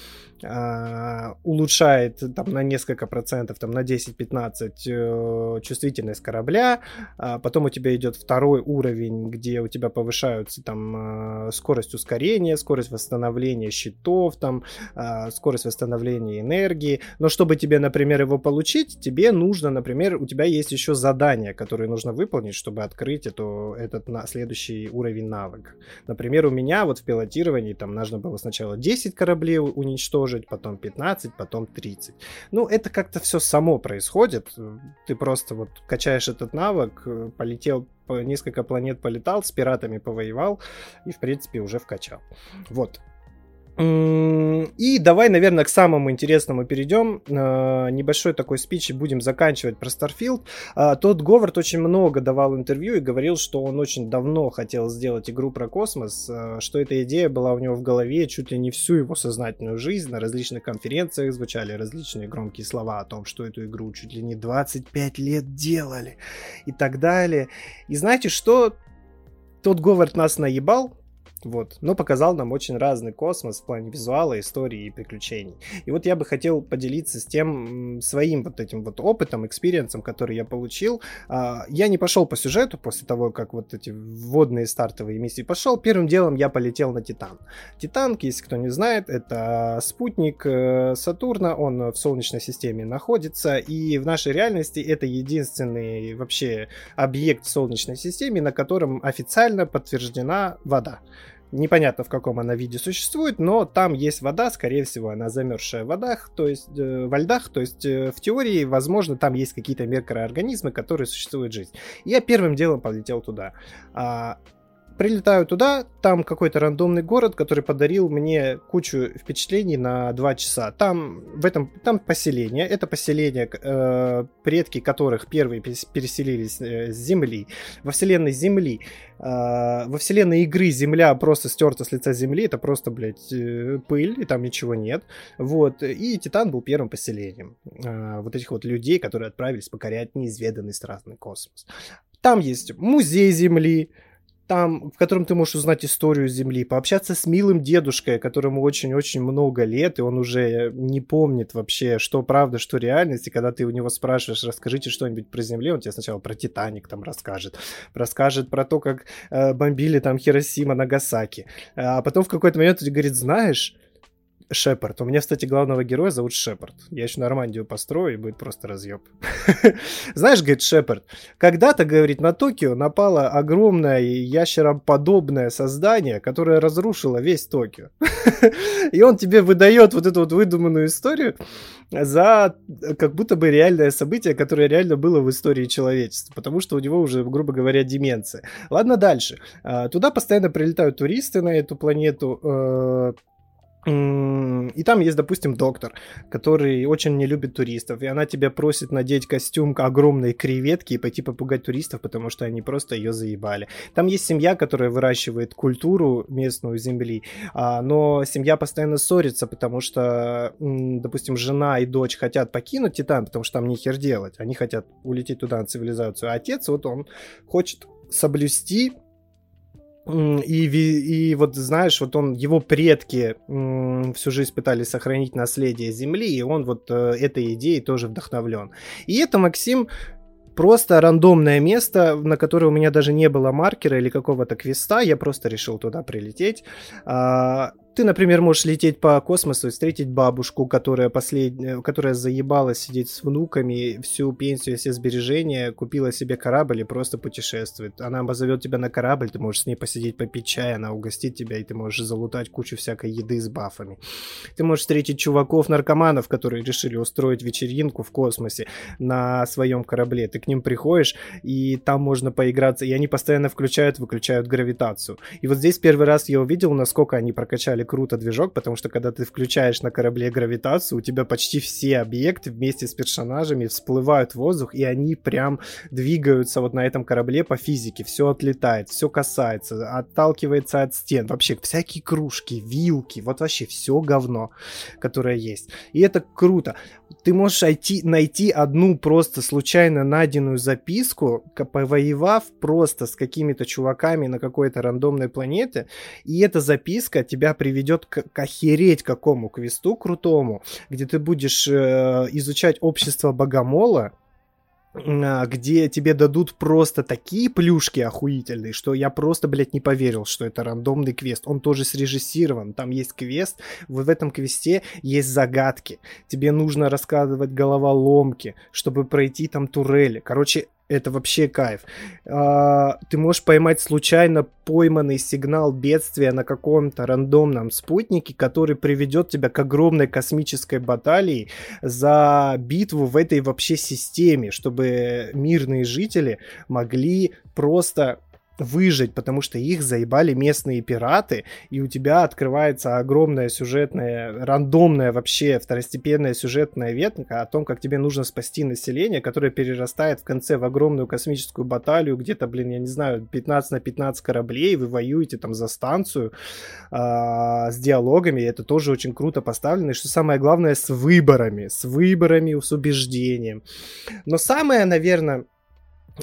а, улучшает там на несколько процентов, там на 10-15 э, чувствительность корабля, потом у тебя идет второй уровень, где у тебя повышаются там э, скорость ускорения, скорость восстановления щитов, там, э, скорость восстановления энергии. Но чтобы тебе, например, его получить, тебе нужно, например, у тебя есть еще задания, которые нужно выполнить, чтобы открыть эту, этот на, следующий уровень навыка. Например, у меня вот в пилотировании там нужно было сначала 10 кораблей уничтожить, потом 15, потом 30. Ну, это как-то все само происходит. Ты просто вот качаешь этот навык, э, полетел несколько планет полетал, с пиратами повоевал и, в принципе, уже вкачал. Вот. И давай, наверное, к самому интересному перейдем. А, небольшой такой спич и будем заканчивать про Starfield. А, тот Говард очень много давал интервью и говорил, что он очень давно хотел сделать игру про космос, а, что эта идея была у него в голове чуть ли не всю его сознательную жизнь. На различных конференциях звучали различные громкие слова о том, что эту игру чуть ли не 25 лет делали и так далее. И знаете что? Тод Говард нас наебал, вот. Но показал нам очень разный космос в плане визуала, истории и приключений. И вот я бы хотел поделиться с тем своим вот этим вот опытом, experience-ом, который я получил. А, я не пошел по сюжету после того, как вот эти вводные стартовые миссии пошел. Первым делом я полетел на Титан. Титан, если кто не знает, это спутник э, Сатурна, он в Солнечной системе находится, и в нашей реальности это единственный вообще объект в Солнечной системе, на котором официально подтверждена вода. Непонятно, в каком она виде существует, но там есть вода, скорее всего, она замерзшая в водах, то есть э, во льдах, то есть э, в теории, возможно, там есть какие-то микроорганизмы, которые существуют жизнь. Я первым делом полетел туда. А, Прилетаю туда, там какой-то рандомный город, который подарил мне кучу впечатлений на два часа. Там в этом там поселение, это поселение, э, предки которых первые переселились э, с Земли. Во вселенной Земли, э, во вселенной игры Земля просто стерта с лица Земли, это просто, блядь, э, пыль, и там ничего нет. Вот, и Титан был первым поселением э, вот этих вот людей, которые отправились покорять неизведанный страстный космос. Там есть музей Земли, там, в котором ты можешь узнать историю Земли, пообщаться с милым дедушкой, которому очень-очень много лет, и он уже не помнит вообще, что правда, что реальность, и когда ты у него спрашиваешь, расскажите что-нибудь про Землю, он тебе сначала про Титаник там расскажет, расскажет про то, как э, бомбили там Хиросима, Нагасаки, а потом в какой-то момент он говорит, знаешь, Шепард. У меня, кстати, главного героя зовут Шепард. Я еще Нормандию построю, и будет просто разъеб. Знаешь, говорит Шепард, когда-то, говорит, на Токио напало огромное ящероподобное создание, которое разрушило весь Токио. и он тебе выдает вот эту вот выдуманную историю за как будто бы реальное событие, которое реально было в истории человечества, потому что у него уже, грубо говоря, деменция. Ладно, дальше. А, туда постоянно прилетают туристы на эту планету, э, и там есть, допустим, доктор, который очень не любит туристов, и она тебя просит надеть костюм огромной креветки и пойти попугать туристов, потому что они просто ее заебали. Там есть семья, которая выращивает культуру местную земли, а, но семья постоянно ссорится, потому что, допустим, жена и дочь хотят покинуть Титан, потому что там не хер делать, они хотят улететь туда на цивилизацию, а отец вот он хочет соблюсти и, и вот знаешь, вот он, его предки всю жизнь пытались сохранить наследие Земли, и он вот э, этой идеей тоже вдохновлен. И это Максим просто рандомное место, на которое у меня даже не было маркера или какого-то квеста, я просто решил туда прилететь. Ты, например, можешь лететь по космосу и встретить бабушку, которая, послед... которая заебалась сидеть с внуками, всю пенсию, все сбережения, купила себе корабль и просто путешествует. Она позовет тебя на корабль, ты можешь с ней посидеть, попить чай, она угостит тебя, и ты можешь залутать кучу всякой еды с бафами. Ты можешь встретить чуваков-наркоманов, которые решили устроить вечеринку в космосе на своем корабле. Ты к ним приходишь, и там можно поиграться, и они постоянно включают, выключают гравитацию. И вот здесь первый раз я увидел, насколько они прокачали круто движок, потому что когда ты включаешь на корабле гравитацию, у тебя почти все объекты вместе с персонажами всплывают в воздух, и они прям двигаются вот на этом корабле по физике. Все отлетает, все касается, отталкивается от стен. Вообще всякие кружки, вилки, вот вообще все говно, которое есть. И это круто. Ты можешь найти, найти одну просто случайно найденную записку, повоевав просто с какими-то чуваками на какой-то рандомной планете, и эта записка тебя приведет к, к охереть какому квесту крутому, где ты будешь э, изучать общество богомола, где тебе дадут просто такие плюшки охуительные, что я просто, блядь, не поверил, что это рандомный квест. Он тоже срежиссирован. Там есть квест, в этом квесте есть загадки. Тебе нужно рассказывать головоломки, чтобы пройти там турели. Короче, это вообще кайф. А, ты можешь поймать случайно пойманный сигнал бедствия на каком-то рандомном спутнике, который приведет тебя к огромной космической баталии за битву в этой вообще системе, чтобы мирные жители могли просто выжить, потому что их заебали местные пираты, и у тебя открывается огромная сюжетная, рандомная вообще второстепенная сюжетная ветка о том, как тебе нужно спасти население, которое перерастает в конце в огромную космическую баталию, где-то, блин, я не знаю, 15 на 15 кораблей, вы воюете там за станцию а, с диалогами, и это тоже очень круто поставлено, и что самое главное, с выборами, с выборами, с убеждением. Но самое, наверное,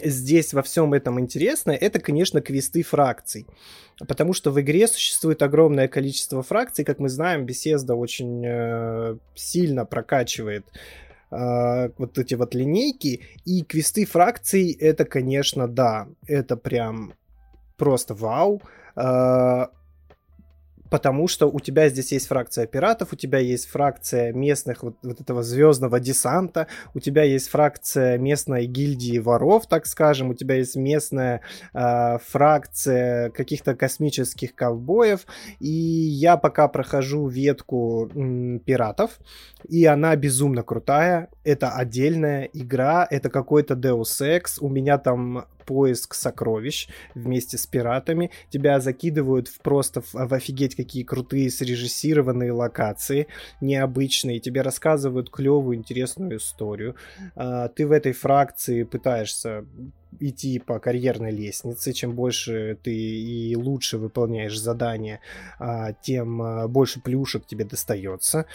здесь во всем этом интересное, это, конечно, квесты фракций. Потому что в игре существует огромное количество фракций. Как мы знаем, беседа очень э, сильно прокачивает э, вот эти вот линейки. И квесты фракций, это, конечно, да, это прям просто вау. Э, потому что у тебя здесь есть фракция пиратов, у тебя есть фракция местных вот, вот этого звездного десанта, у тебя есть фракция местной гильдии воров, так скажем, у тебя есть местная э, фракция каких-то космических ковбоев, и я пока прохожу ветку м, пиратов, и она безумно крутая, это отдельная игра, это какой-то Deus Ex, у меня там поиск сокровищ вместе с пиратами. Тебя закидывают в просто в, в офигеть какие крутые срежиссированные локации, необычные. Тебе рассказывают клевую, интересную историю. А, ты в этой фракции пытаешься идти по карьерной лестнице. Чем больше ты и лучше выполняешь задания, а, тем а, больше плюшек тебе достается.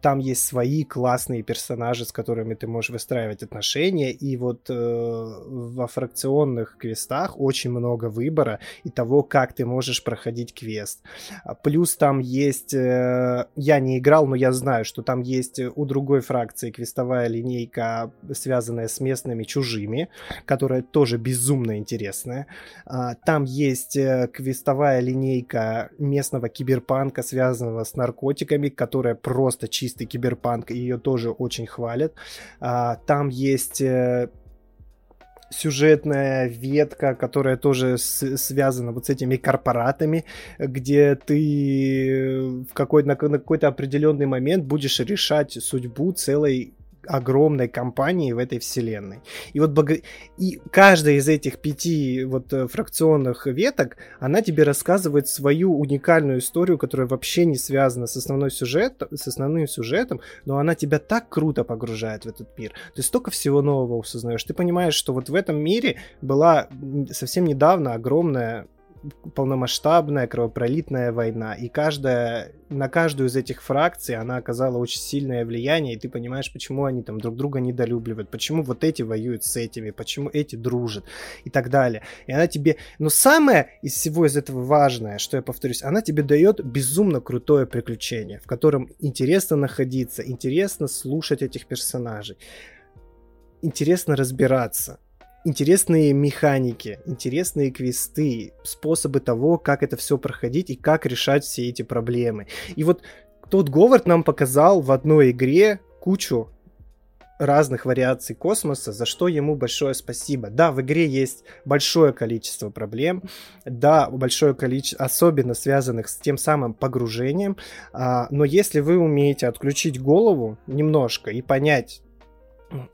Там есть свои классные персонажи, с которыми ты можешь выстраивать отношения. И вот э, во фракционных квестах очень много выбора и того, как ты можешь проходить квест. А, плюс там есть... Э, я не играл, но я знаю, что там есть у другой фракции квестовая линейка, связанная с местными чужими, которая тоже безумно интересная. А, там есть э, квестовая линейка местного киберпанка, связанного с наркотиками, которая просто чистый киберпанк, и ее тоже очень хвалят. А, там есть э, сюжетная ветка, которая тоже с, связана вот с этими корпоратами, где ты в какой, на, на какой-то определенный момент будешь решать судьбу целой огромной компании в этой вселенной. И вот бог... и каждая из этих пяти вот э, фракционных веток, она тебе рассказывает свою уникальную историю, которая вообще не связана с основной сюжет, с основным сюжетом, но она тебя так круто погружает в этот мир. Ты столько всего нового усознаешь. Ты понимаешь, что вот в этом мире была совсем недавно огромная полномасштабная кровопролитная война, и каждая, на каждую из этих фракций она оказала очень сильное влияние, и ты понимаешь, почему они там друг друга недолюбливают, почему вот эти воюют с этими, почему эти дружат и так далее. И она тебе... Но самое из всего из этого важное, что я повторюсь, она тебе дает безумно крутое приключение, в котором интересно находиться, интересно слушать этих персонажей, интересно разбираться интересные механики, интересные квесты, способы того, как это все проходить и как решать все эти проблемы. И вот тот Говард нам показал в одной игре кучу разных вариаций космоса, за что ему большое спасибо. Да, в игре есть большое количество проблем, да, большое количество, особенно связанных с тем самым погружением, а, но если вы умеете отключить голову немножко и понять,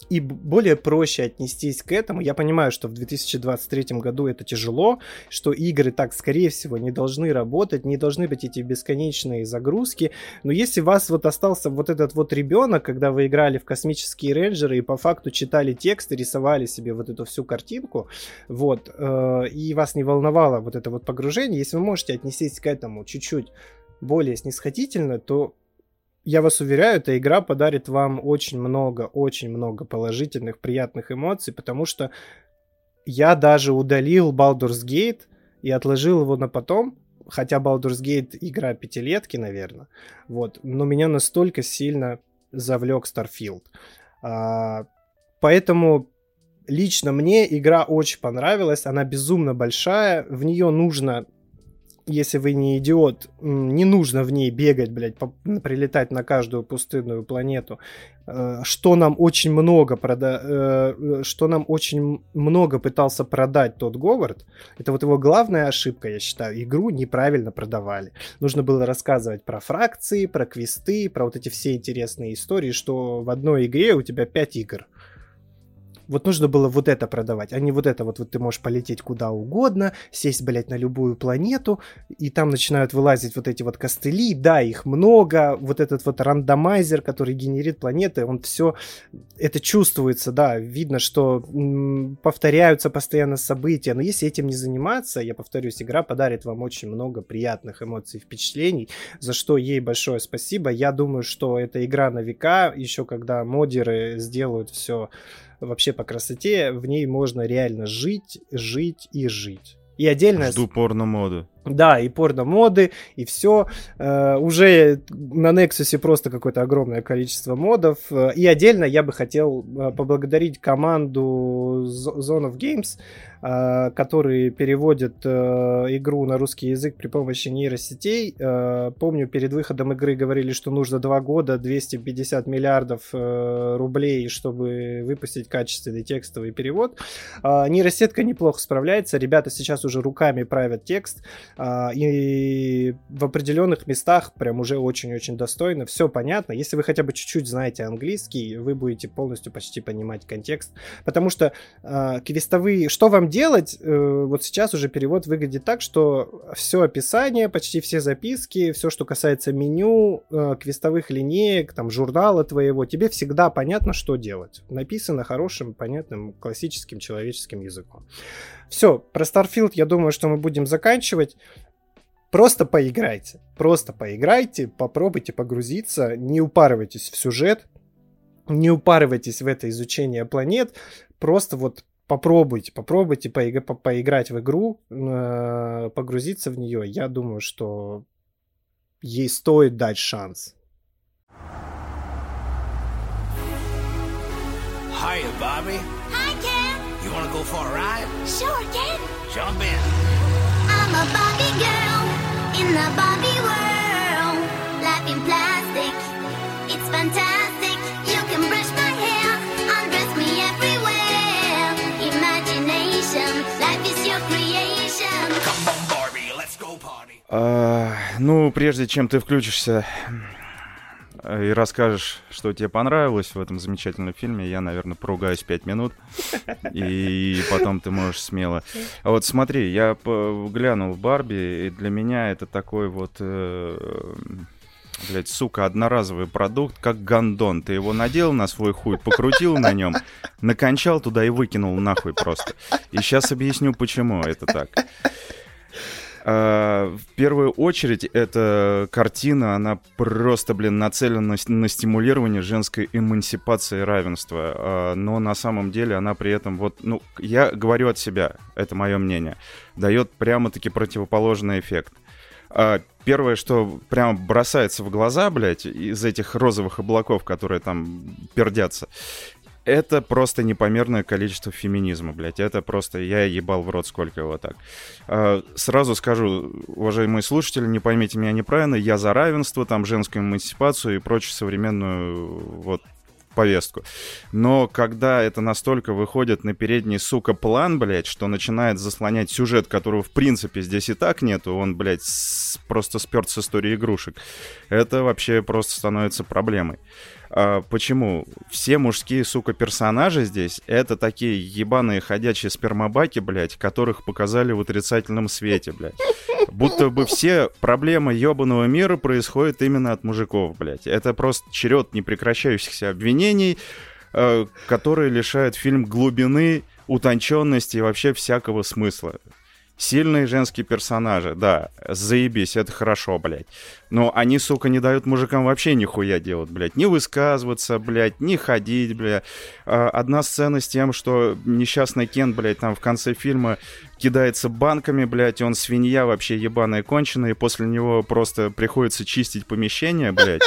и более проще отнестись к этому. Я понимаю, что в 2023 году это тяжело, что игры так, скорее всего, не должны работать, не должны быть эти бесконечные загрузки. Но если у вас вот остался вот этот вот ребенок, когда вы играли в космические рейнджеры и по факту читали текст и рисовали себе вот эту всю картинку, вот, э, и вас не волновало вот это вот погружение, если вы можете отнестись к этому чуть-чуть более снисходительно, то я вас уверяю, эта игра подарит вам очень много, очень много положительных, приятных эмоций, потому что я даже удалил Baldur's Gate и отложил его на потом, хотя Baldur's Gate игра пятилетки, наверное, вот, но меня настолько сильно завлек Starfield. А, поэтому лично мне игра очень понравилась, она безумно большая, в нее нужно если вы не идиот, не нужно в ней бегать, блядь, прилетать на каждую пустынную планету. Э, что нам очень много прода... Э, э, что нам очень много пытался продать тот Говард, это вот его главная ошибка, я считаю. Игру неправильно продавали. Нужно было рассказывать про фракции, про квесты, про вот эти все интересные истории, что в одной игре у тебя 5 игр. Вот нужно было вот это продавать, а не вот это вот, вот ты можешь полететь куда угодно, сесть, блядь, на любую планету, и там начинают вылазить вот эти вот костыли, да, их много, вот этот вот рандомайзер, который генерит планеты, он все, это чувствуется, да, видно, что м- повторяются постоянно события, но если этим не заниматься, я повторюсь, игра подарит вам очень много приятных эмоций, впечатлений, за что ей большое спасибо. Я думаю, что эта игра на века, еще когда модеры сделают все вообще по красоте, в ней можно реально жить, жить и жить. И отдельно... Жду порно-моду. Да, и порно-моды, и все. Э, уже на Nexus просто какое-то огромное количество модов. Э, и отдельно я бы хотел э, поблагодарить команду Zone of Games, которые переводят игру на русский язык при помощи нейросетей. Э, помню, перед выходом игры говорили, что нужно 2 года, 250 миллиардов рублей, чтобы выпустить качественный текстовый перевод. Э, нейросетка неплохо справляется. Ребята сейчас уже руками правят текст. А, и в определенных местах прям уже очень-очень достойно. Все понятно. Если вы хотя бы чуть-чуть знаете английский, вы будете полностью почти понимать контекст. Потому что э, квестовые... Что вам делать? Э, вот сейчас уже перевод выглядит так, что все описание, почти все записки, все, что касается меню, э, квестовых линеек, там, журнала твоего, тебе всегда понятно, что делать. Написано хорошим, понятным, классическим человеческим языком. Все, про Starfield я думаю, что мы будем заканчивать. Просто поиграйте. Просто поиграйте, попробуйте погрузиться, не упарывайтесь в сюжет, не упарывайтесь в это изучение планет. Просто вот попробуйте, попробуйте поиг- по поиграть в игру, э погрузиться в нее. Я думаю, что ей стоит дать шанс. Hiya, Bobby. You wanna go for a ride? Sure, Ken. Jump in. I'm a Barbie girl in the Barbie world. Life in plastic, it's fantastic. You can brush my hair, undress me everywhere. Imagination, life is your creation. Come on, Barbie, let's go party. Uh, ну, прежде чем ты включишься и расскажешь, что тебе понравилось в этом замечательном фильме, я, наверное, поругаюсь пять минут, и потом ты можешь смело... А вот смотри, я глянул в Барби, и для меня это такой вот... Э, блять, сука, одноразовый продукт, как гандон. Ты его надел на свой хуй, покрутил на нем, накончал туда и выкинул нахуй просто. И сейчас объясню, почему это так. А, в первую очередь, эта картина, она просто, блин, нацелена на стимулирование женской эмансипации и равенства. А, но на самом деле она при этом, вот, ну, я говорю от себя, это мое мнение, дает прямо-таки противоположный эффект. А, первое, что прямо бросается в глаза, блядь, из этих розовых облаков, которые там пердятся, это просто непомерное количество феминизма, блядь. Это просто я ебал в рот сколько его так. А, сразу скажу, уважаемые слушатели, не поймите меня неправильно, я за равенство, там, женскую эмансипацию и прочую современную вот повестку. Но когда это настолько выходит на передний, сука, план, блядь, что начинает заслонять сюжет, которого в принципе здесь и так нету, он, блядь, с... просто сперт с истории игрушек, это вообще просто становится проблемой. А, почему? Все мужские, сука, персонажи здесь — это такие ебаные ходячие спермобаки, блядь, которых показали в отрицательном свете, блядь. Будто бы все проблемы ебаного мира происходят именно от мужиков, блядь. Это просто черед непрекращающихся обвинений, э, которые лишают фильм глубины, утонченности и вообще всякого смысла. Сильные женские персонажи, да, заебись, это хорошо, блядь. Но они, сука, не дают мужикам вообще нихуя делать, блядь. Не высказываться, блядь, не ходить, блядь. А, одна сцена с тем, что несчастный Кен, блядь, там в конце фильма кидается банками, блядь, он свинья вообще ебаная конченая, и после него просто приходится чистить помещение, блядь.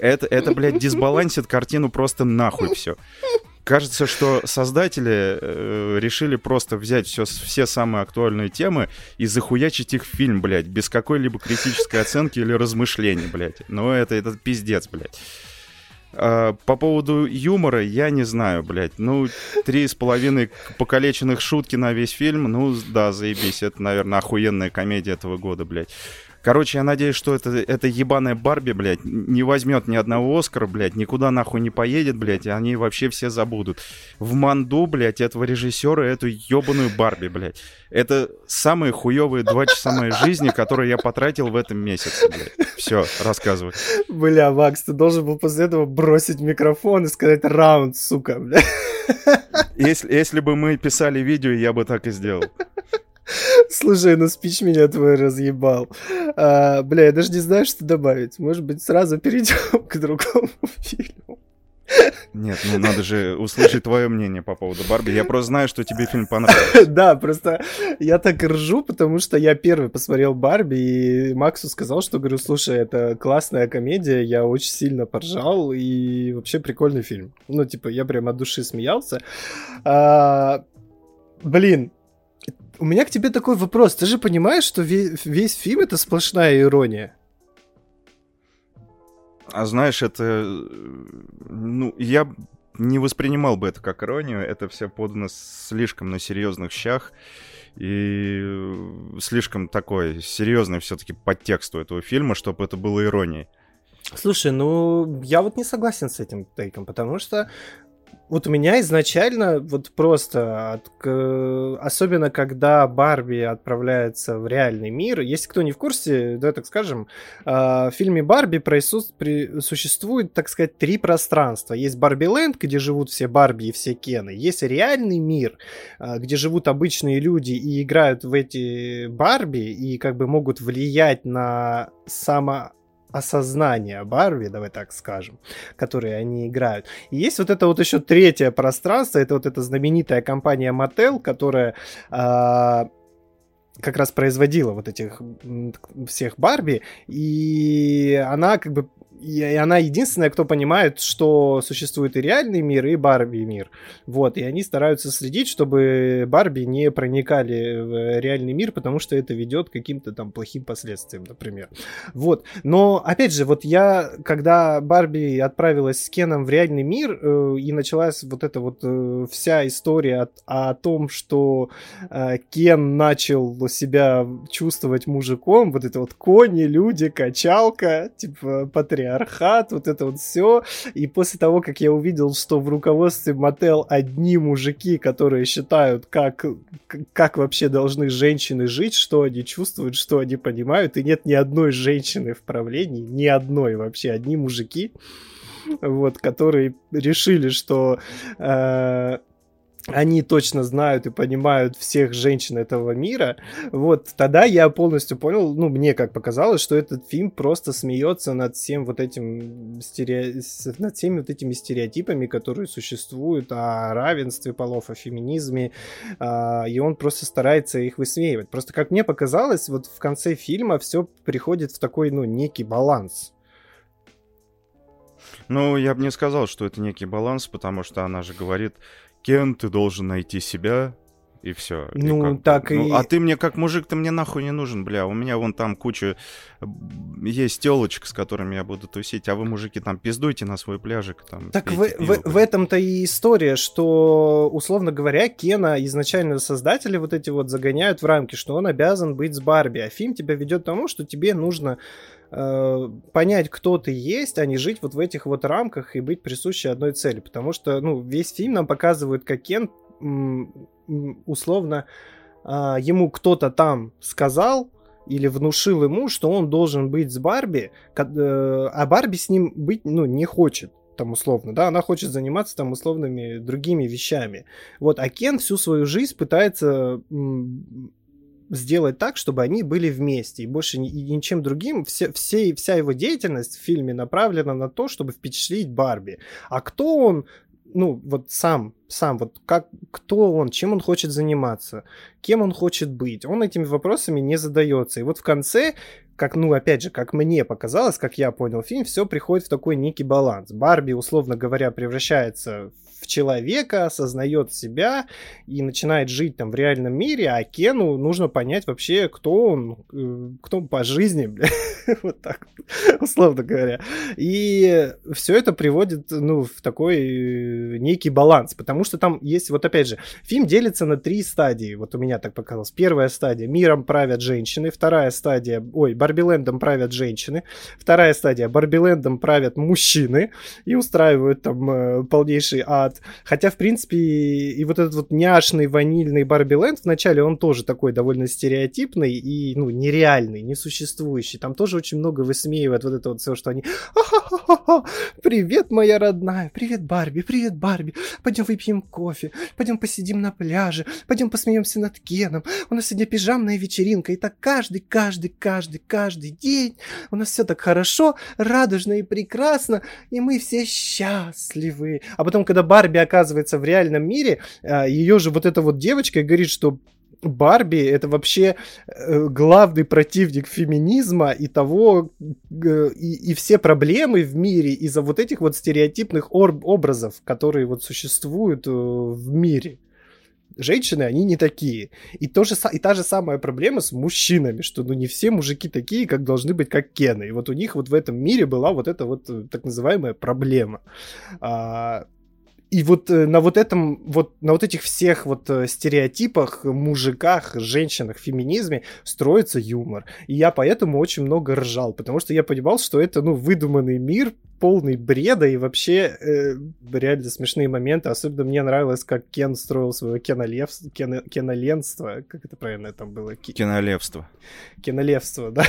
Это, это блядь, дисбалансит картину просто нахуй все Кажется, что создатели э, решили просто взять все, все самые актуальные темы и захуячить их в фильм, блядь, без какой-либо критической оценки или размышлений, блядь. Но это, это пиздец, блядь. А, по поводу юмора, я не знаю, блядь. Ну, три с половиной покалеченных шутки на весь фильм, ну, да, заебись. Это, наверное, охуенная комедия этого года, блядь. Короче, я надеюсь, что это, это ебаная Барби, блядь, не возьмет ни одного Оскара, блядь, никуда нахуй не поедет, блядь, и они вообще все забудут. В манду, блядь, этого режиссера эту ебаную Барби, блядь. Это самые хуевые два часа моей жизни, которые я потратил в этом месяце, блядь. Все, рассказывай. Бля, Макс, ты должен был после этого бросить микрофон и сказать раунд, сука, бля. Если, если бы мы писали видео, я бы так и сделал. Слушай, ну спич меня твой разъебал. А, бля, я даже не знаю, что добавить. Может быть, сразу перейдем к другому фильму. Нет, ну надо же услышать твое мнение по поводу Барби. Я просто знаю, что тебе фильм понравился. Да, просто я так ржу, потому что я первый посмотрел Барби, и Максу сказал, что, говорю, слушай, это классная комедия, я очень сильно поржал, и вообще прикольный фильм. Ну, типа, я прям от души смеялся. А, блин, у меня к тебе такой вопрос. Ты же понимаешь, что весь, весь фильм это сплошная ирония? А знаешь, это... Ну, я не воспринимал бы это как иронию. Это все подано слишком на серьезных щах. И слишком такой серьезный все-таки подтекст у этого фильма, чтобы это было иронией. Слушай, ну я вот не согласен с этим тейком, потому что вот у меня изначально вот просто, от, особенно когда Барби отправляется в реальный мир, если кто не в курсе, да, так скажем, а, в фильме Барби прису... при... существует, так сказать, три пространства. Есть Барби Ленд, где живут все Барби и все Кены. Есть реальный мир, а, где живут обычные люди и играют в эти Барби и как бы могут влиять на само осознания Барби, давай так скажем, которые они играют. И есть вот это вот еще третье пространство, это вот эта знаменитая компания Mattel, которая э, как раз производила вот этих всех Барби, и она как бы и она единственная, кто понимает, что существует и реальный мир, и Барби мир. Вот, и они стараются следить, чтобы Барби не проникали в реальный мир, потому что это ведет к каким-то там плохим последствиям, например. Вот, но, опять же, вот я, когда Барби отправилась с Кеном в реальный мир, э, и началась вот эта вот э, вся история о, о том, что э, Кен начал себя чувствовать мужиком, вот это вот кони, люди, качалка, типа, патриарх патриархат, вот это вот все. И после того, как я увидел, что в руководстве Мотел одни мужики, которые считают, как, как вообще должны женщины жить, что они чувствуют, что они понимают, и нет ни одной женщины в правлении, ни одной вообще, одни мужики, вот, которые решили, что э, они точно знают и понимают всех женщин этого мира, вот тогда я полностью понял, ну, мне как показалось, что этот фильм просто смеется над всем вот этим стере... над всеми вот этими стереотипами, которые существуют о равенстве полов, о феминизме, а, и он просто старается их высмеивать. Просто как мне показалось, вот в конце фильма все приходит в такой, ну, некий баланс. Ну, я бы не сказал, что это некий баланс, потому что она же говорит, Кен, ты должен найти себя, и все. Ну, и так ну, и... А ты мне как мужик, ты мне нахуй не нужен, бля. У меня вон там куча есть телочек, с которыми я буду тусить, а вы, мужики, там пиздуйте на свой пляжик. Там, так в, в, в этом-то и история, что, условно говоря, Кена изначально создатели вот эти вот загоняют в рамки, что он обязан быть с Барби, а фильм тебя ведет к тому, что тебе нужно э, понять, кто ты есть, а не жить вот в этих вот рамках и быть присущей одной цели. Потому что, ну, весь фильм нам показывает, как Кен условно а, ему кто-то там сказал или внушил ему, что он должен быть с Барби, э, а Барби с ним быть, ну, не хочет там условно, да, она хочет заниматься там условными другими вещами. Вот, а Кен всю свою жизнь пытается сделать так, чтобы они были вместе, и больше ни, ничем другим, все, все, вся его деятельность в фильме направлена на то, чтобы впечатлить Барби. А кто он, ну, вот сам, сам, вот как, кто он, чем он хочет заниматься, кем он хочет быть, он этими вопросами не задается. И вот в конце как, ну, опять же, как мне показалось, как я понял фильм, все приходит в такой некий баланс. Барби, условно говоря, превращается в человека, осознает себя и начинает жить там в реальном мире, а Кену нужно понять вообще, кто он, э, кто он по жизни, вот так, условно говоря. И все это приводит, ну, в такой э, некий баланс, потому что там есть, вот опять же, фильм делится на три стадии, вот у меня так показалось. Первая стадия — миром правят женщины, вторая стадия, ой, Барбилендом правят женщины, вторая стадия — Барбилендом правят мужчины и устраивают там э, полнейший ад, ад. Хотя, в принципе, и вот этот вот няшный ванильный Барби Ленд вначале, он тоже такой довольно стереотипный и, ну, нереальный, несуществующий. Там тоже очень много высмеивает вот это вот все, что они Привет, моя родная! Привет, Барби! Привет, Барби! Пойдем выпьем кофе, пойдем посидим на пляже, пойдем посмеемся над Кеном. У нас сегодня пижамная вечеринка, и так каждый, каждый, каждый, каждый день у нас все так хорошо, радужно и прекрасно, и мы все счастливы. А потом, когда Барби Барби оказывается в реальном мире, а, ее же вот эта вот девочка говорит, что Барби это вообще э, главный противник феминизма и того, и, и все проблемы в мире из-за вот этих вот стереотипных образов, которые вот существуют э, в мире. Женщины, они не такие. И, то же, и та же самая проблема с мужчинами, что ну не все мужики такие, как должны быть, как Кены. И вот у них вот в этом мире была вот эта вот э, так называемая проблема. А, и вот э, на вот этом, вот на вот этих всех вот э, стереотипах, мужиках, женщинах, феминизме строится юмор. И я поэтому очень много ржал, потому что я понимал, что это, ну, выдуманный мир, полный бреда и вообще э, реально смешные моменты. Особенно мне нравилось, как Кен строил свое кинолев... Кен... киноленство. Как это правильно там было? Кинолевство. Кинолевство, да.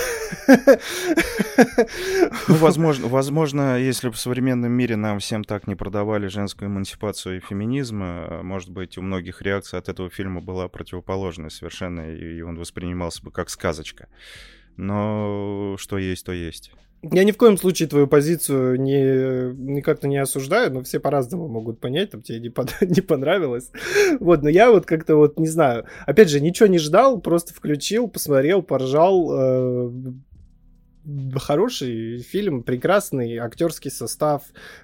Ну, возможно, возможно, если бы в современном мире нам всем так не продавали женскую эмансипацию и феминизм, э, может быть, у многих реакция от этого фильма была противоположная совершенно, и он воспринимался бы как сказочка. Но что есть, то есть. Я ни в коем случае твою позицию не, не как-то не осуждаю, но все по-разному могут понять, там тебе не, под, не понравилось. Вот, но я вот как-то вот не знаю. Опять же, ничего не ждал, просто включил, посмотрел, поржал. Э, хороший фильм, прекрасный актерский состав,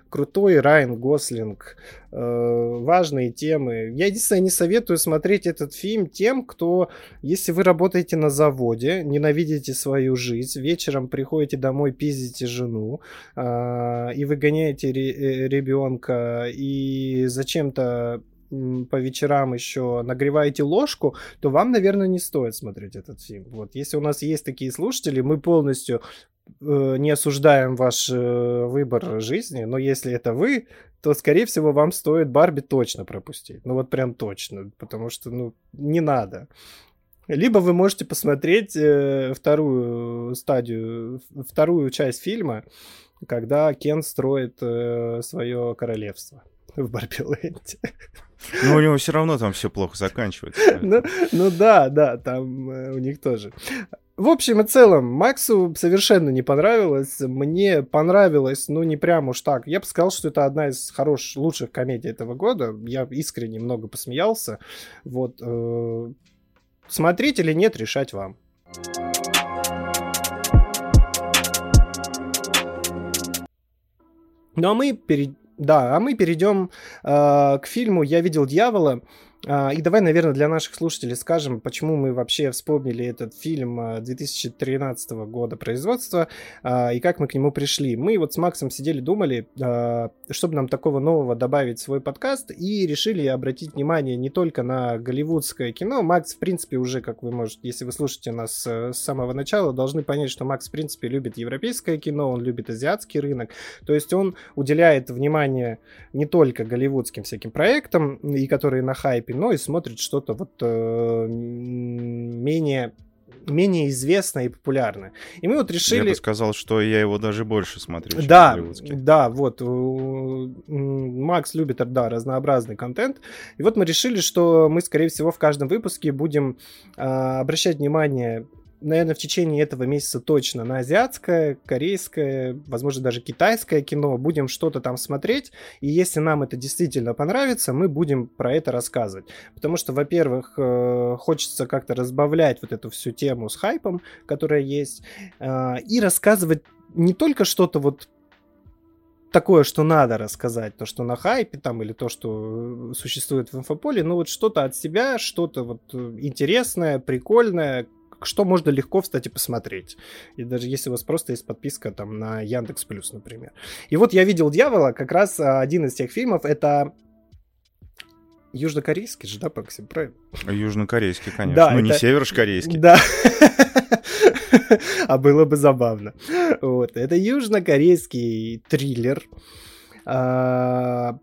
крутой Райан Гослинг, э, важные темы. Я единственное не советую смотреть этот фильм тем, кто, если вы работаете на заводе, ненавидите свою жизнь, вечером приходите домой, пиздите жену, э, и выгоняете э, ребенка, и зачем-то по вечерам еще нагреваете ложку, то вам, наверное, не стоит смотреть этот фильм. Вот, если у нас есть такие слушатели, мы полностью э, не осуждаем ваш э, выбор жизни, но если это вы, то, скорее всего, вам стоит Барби точно пропустить. Ну вот прям точно, потому что, ну, не надо. Либо вы можете посмотреть э, вторую стадию, вторую часть фильма, когда Кен строит э, свое королевство в Барбиленде. Ну, у него все равно там все плохо заканчивается. ну, ну да, да, там э, у них тоже. В общем и целом, Максу совершенно не понравилось. Мне понравилось, ну, не прям уж так. Я бы сказал, что это одна из хороших, лучших комедий этого года. Я искренне много посмеялся. Вот. Э, смотреть или нет, решать вам. Ну а мы перед да, а мы перейдем э, к фильму «Я видел дьявола». А, и давай, наверное, для наших слушателей скажем, почему мы вообще вспомнили этот фильм 2013 а, года производства а, и как мы к нему пришли. Мы вот с Максом сидели, думали, чтобы нам такого нового добавить в свой подкаст, и решили обратить внимание не только на голливудское кино. Макс, в принципе, уже, как вы можете, если вы слушаете нас э, с самого начала, должны понять, что Макс, в принципе, любит европейское кино, он любит азиатский рынок. То есть он уделяет внимание не только голливудским всяким проектам, и которые на хайпе, но и смотрит что-то вот э, менее менее известное и популярное. И мы вот решили... Я бы сказал, что я его даже больше смотрю, чем Да, да, вот. Макс любит, да, разнообразный контент. И вот мы решили, что мы, скорее всего, в каждом выпуске будем э, обращать внимание наверное, в течение этого месяца точно на азиатское, корейское, возможно, даже китайское кино будем что-то там смотреть. И если нам это действительно понравится, мы будем про это рассказывать. Потому что, во-первых, э, хочется как-то разбавлять вот эту всю тему с хайпом, которая есть, э, и рассказывать не только что-то вот такое, что надо рассказать, то, что на хайпе там, или то, что существует в инфополе, ну вот что-то от себя, что-то вот интересное, прикольное, что можно легко, кстати, посмотреть. И даже если у вас просто есть подписка там на Яндекс Плюс, например. И вот я видел «Дьявола», как раз а, один из тех фильмов, это Южнокорейский же, да, Максим, правильно? Южнокорейский, конечно. Да, ну, это... не северокорейский. Да. а было бы забавно. Вот. Это южнокорейский триллер, а,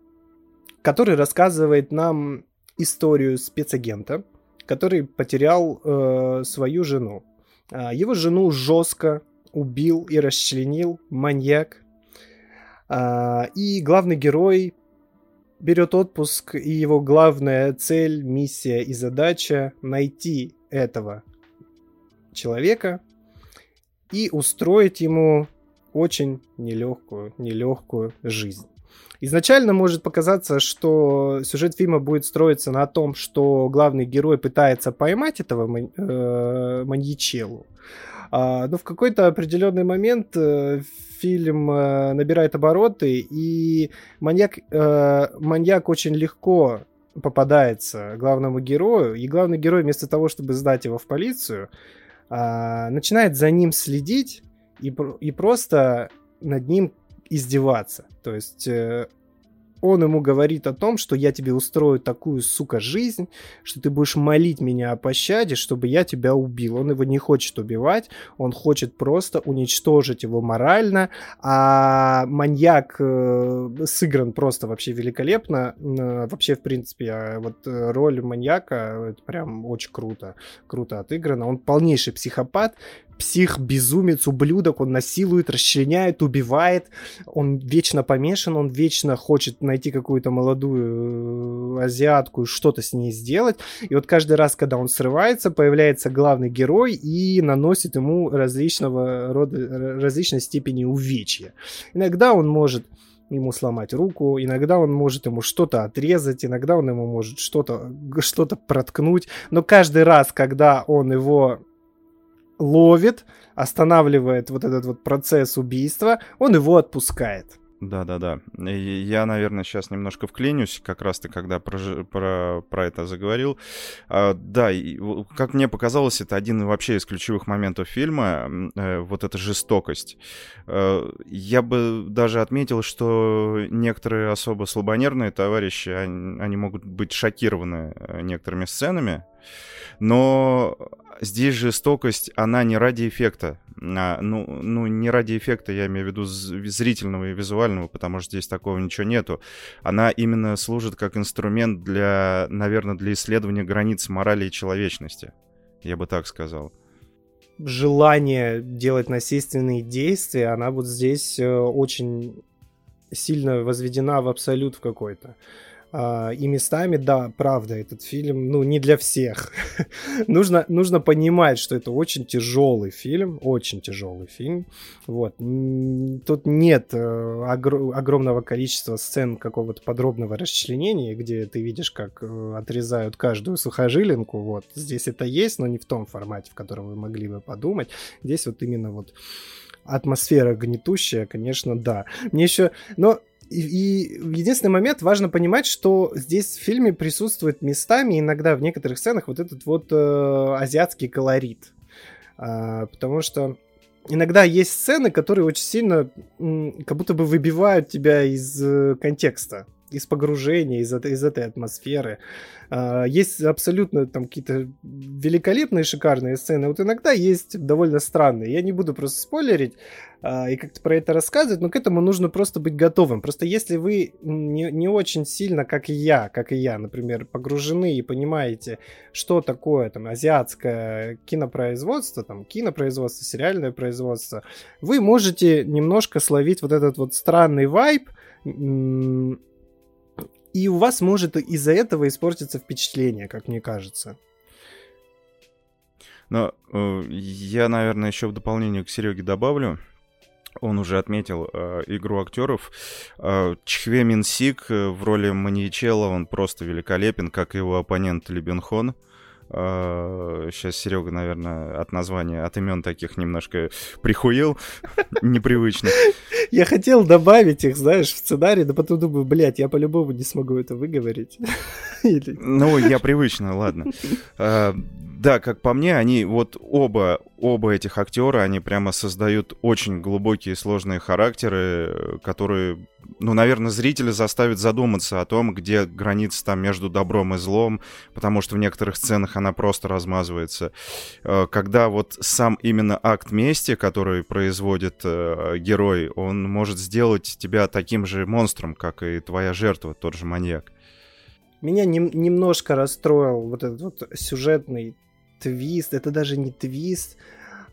который рассказывает нам историю спецагента, который потерял э, свою жену. А, его жену жестко убил и расчленил маньяк. А, и главный герой берет отпуск, и его главная цель, миссия и задача найти этого человека, и устроить ему очень нелегкую, нелегкую жизнь. Изначально может показаться, что сюжет фильма будет строиться на том, что главный герой пытается поймать этого ман- э- маньячелу. А, но в какой-то определенный момент э, фильм э, набирает обороты, и маньяк, э, маньяк очень легко попадается главному герою, и главный герой вместо того, чтобы сдать его в полицию, а, начинает за ним следить и, и просто над ним издеваться. То есть э, он ему говорит о том, что я тебе устрою такую, сука, жизнь, что ты будешь молить меня о пощаде, чтобы я тебя убил. Он его не хочет убивать, он хочет просто уничтожить его морально, а маньяк э, сыгран просто вообще великолепно. Э, вообще, в принципе, а вот э, роль маньяка, это прям очень круто, круто отыграно. Он полнейший психопат, псих, безумец, ублюдок, он насилует, расчленяет, убивает, он вечно помешан, он вечно хочет найти какую-то молодую э, азиатку и что-то с ней сделать. И вот каждый раз, когда он срывается, появляется главный герой и наносит ему различного рода, различной степени увечья. Иногда он может ему сломать руку, иногда он может ему что-то отрезать, иногда он ему может что-то что проткнуть, но каждый раз, когда он его ловит, останавливает вот этот вот процесс убийства, он его отпускает. Да-да-да. Я, наверное, сейчас немножко вклинюсь, как раз ты когда про, про, про это заговорил. А, да, и, как мне показалось, это один вообще из ключевых моментов фильма, э, вот эта жестокость. Э, я бы даже отметил, что некоторые особо слабонервные товарищи, они, они могут быть шокированы э, некоторыми сценами, но здесь жестокость, она не ради эффекта. А, ну, ну, не ради эффекта, я имею в виду зрительного и визуального, потому что здесь такого ничего нету. Она именно служит как инструмент для, наверное, для исследования границ морали и человечности. Я бы так сказал. Желание делать насильственные действия, она вот здесь э, очень сильно возведена в абсолют в какой-то. А, и местами, да, правда, этот фильм, ну, не для всех. нужно, нужно понимать, что это очень тяжелый фильм, очень тяжелый фильм. Вот. Тут нет э, огр- огромного количества сцен какого-то подробного расчленения, где ты видишь, как э, отрезают каждую сухожилинку. Вот. Здесь это есть, но не в том формате, в котором вы могли бы подумать. Здесь вот именно вот атмосфера гнетущая, конечно, да. Мне еще... Но и, и единственный момент важно понимать, что здесь в фильме присутствует местами, иногда в некоторых сценах, вот этот вот э, азиатский колорит. А, потому что иногда есть сцены, которые очень сильно как будто бы выбивают тебя из э, контекста из погружения, из, из этой атмосферы. А, есть абсолютно там какие-то великолепные, шикарные сцены. Вот иногда есть довольно странные. Я не буду просто спойлерить а, и как-то про это рассказывать, но к этому нужно просто быть готовым. Просто если вы не, не очень сильно, как и я, как и я, например, погружены и понимаете, что такое там азиатское кинопроизводство, там кинопроизводство, сериальное производство, вы можете немножко словить вот этот вот странный вайб, и у вас может из-за этого испортиться впечатление, как мне кажется. Но э, я, наверное, еще в дополнение к Сереге добавлю. Он уже отметил э, игру актеров. Э, Чхве Минсик э, в роли Маньячела, он просто великолепен, как и его оппонент Ли Бен Хон. Сейчас Серега, наверное, от названия, от имен таких немножко прихуел, непривычно. Я хотел добавить их, знаешь, в сценарий, но потом думаю, блядь, я по-любому не смогу это выговорить. Ну, я привычно, ладно. Да, как по мне, они вот оба, оба этих актера, они прямо создают очень глубокие сложные характеры, которые, ну, наверное, зрителя заставят задуматься о том, где граница там между добром и злом, потому что в некоторых сценах она просто размазывается. Э, когда вот сам именно акт мести, который производит э, герой, он может сделать тебя таким же монстром, как и твоя жертва, тот же маньяк. Меня нем- немножко расстроил вот этот вот сюжетный твист, это даже не твист,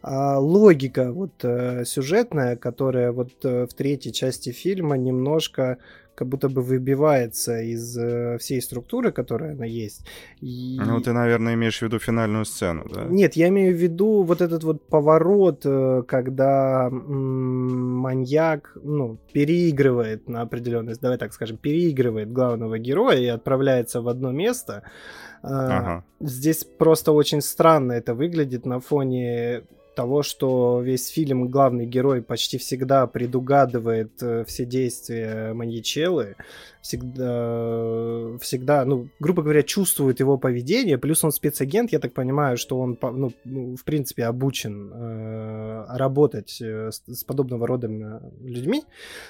а логика вот э, сюжетная, которая вот э, в третьей части фильма немножко как будто бы выбивается из э, всей структуры, которая она есть. И... Ну, ты, наверное, имеешь в виду финальную сцену, да? Нет, я имею в виду вот этот вот поворот, когда м- маньяк, ну, переигрывает на определенность, давай так скажем, переигрывает главного героя и отправляется в одно место. Ага. Здесь просто очень странно это выглядит на фоне того, что весь фильм главный герой почти всегда предугадывает э, все действия маньячелы, всегда, всегда, ну, грубо говоря, чувствует его поведение, плюс он спецагент, я так понимаю, что он, ну, ну в принципе, обучен э, работать э, с, с подобного рода людьми,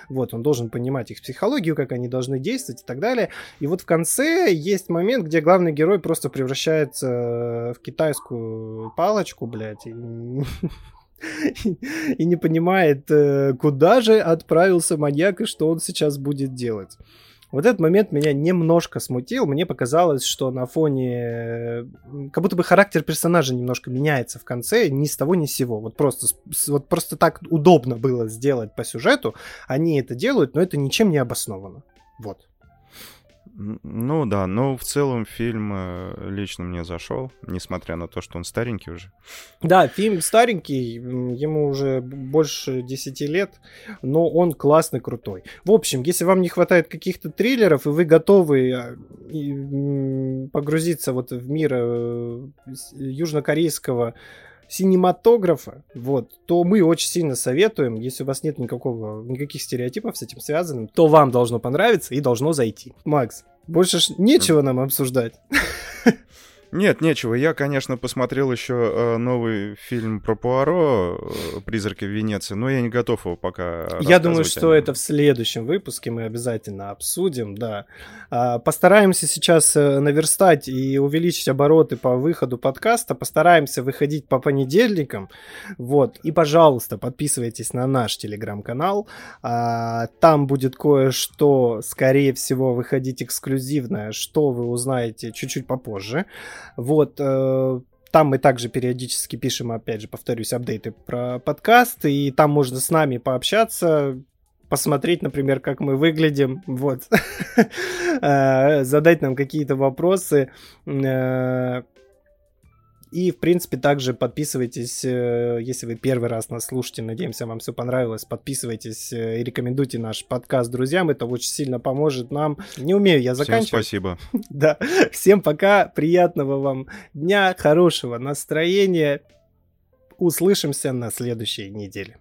вот, он должен понимать их психологию, как они должны действовать и так далее, и вот в конце есть момент, где главный герой просто превращается в китайскую палочку, блядь, и не понимает, э, куда же отправился маньяк и что он сейчас будет делать. Вот этот момент меня немножко смутил. Мне показалось, что на фоне... Как будто бы характер персонажа немножко меняется в конце, ни с того ни с сего. Вот просто, вот просто так удобно было сделать по сюжету. Они это делают, но это ничем не обосновано. Вот. Ну да, но в целом фильм э, лично мне зашел, несмотря на то, что он старенький уже. Да, фильм старенький, ему уже больше 10 лет, но он классный, крутой. В общем, если вам не хватает каких-то триллеров, и вы готовы э, погрузиться вот в мир э, южнокорейского синематографа, вот, то мы очень сильно советуем, если у вас нет никакого, никаких стереотипов с этим связанным, то вам должно понравиться и должно зайти. Макс, больше ж нечего нам обсуждать. Нет, нечего. Я, конечно, посмотрел еще э, новый фильм про Пуаро э, «Призраки в Венеции», но я не готов его пока Я думаю, что это в следующем выпуске мы обязательно обсудим, да. А, постараемся сейчас э, наверстать и увеличить обороты по выходу подкаста. Постараемся выходить по понедельникам. Вот. И, пожалуйста, подписывайтесь на наш телеграм-канал. А, там будет кое-что, скорее всего, выходить эксклюзивное, что вы узнаете чуть-чуть попозже. Вот, э, там мы также периодически пишем, опять же, повторюсь, апдейты про подкасты, и там можно с нами пообщаться, посмотреть, например, как мы выглядим, вот, э, задать нам какие-то вопросы, э, и, в принципе, также подписывайтесь, э, если вы первый раз нас слушаете, надеемся, вам все понравилось, подписывайтесь э, и рекомендуйте наш подкаст друзьям, это очень сильно поможет нам. Не умею я заканчивать. Всем спасибо. Да, всем пока, приятного вам дня, хорошего настроения. Услышимся на следующей неделе.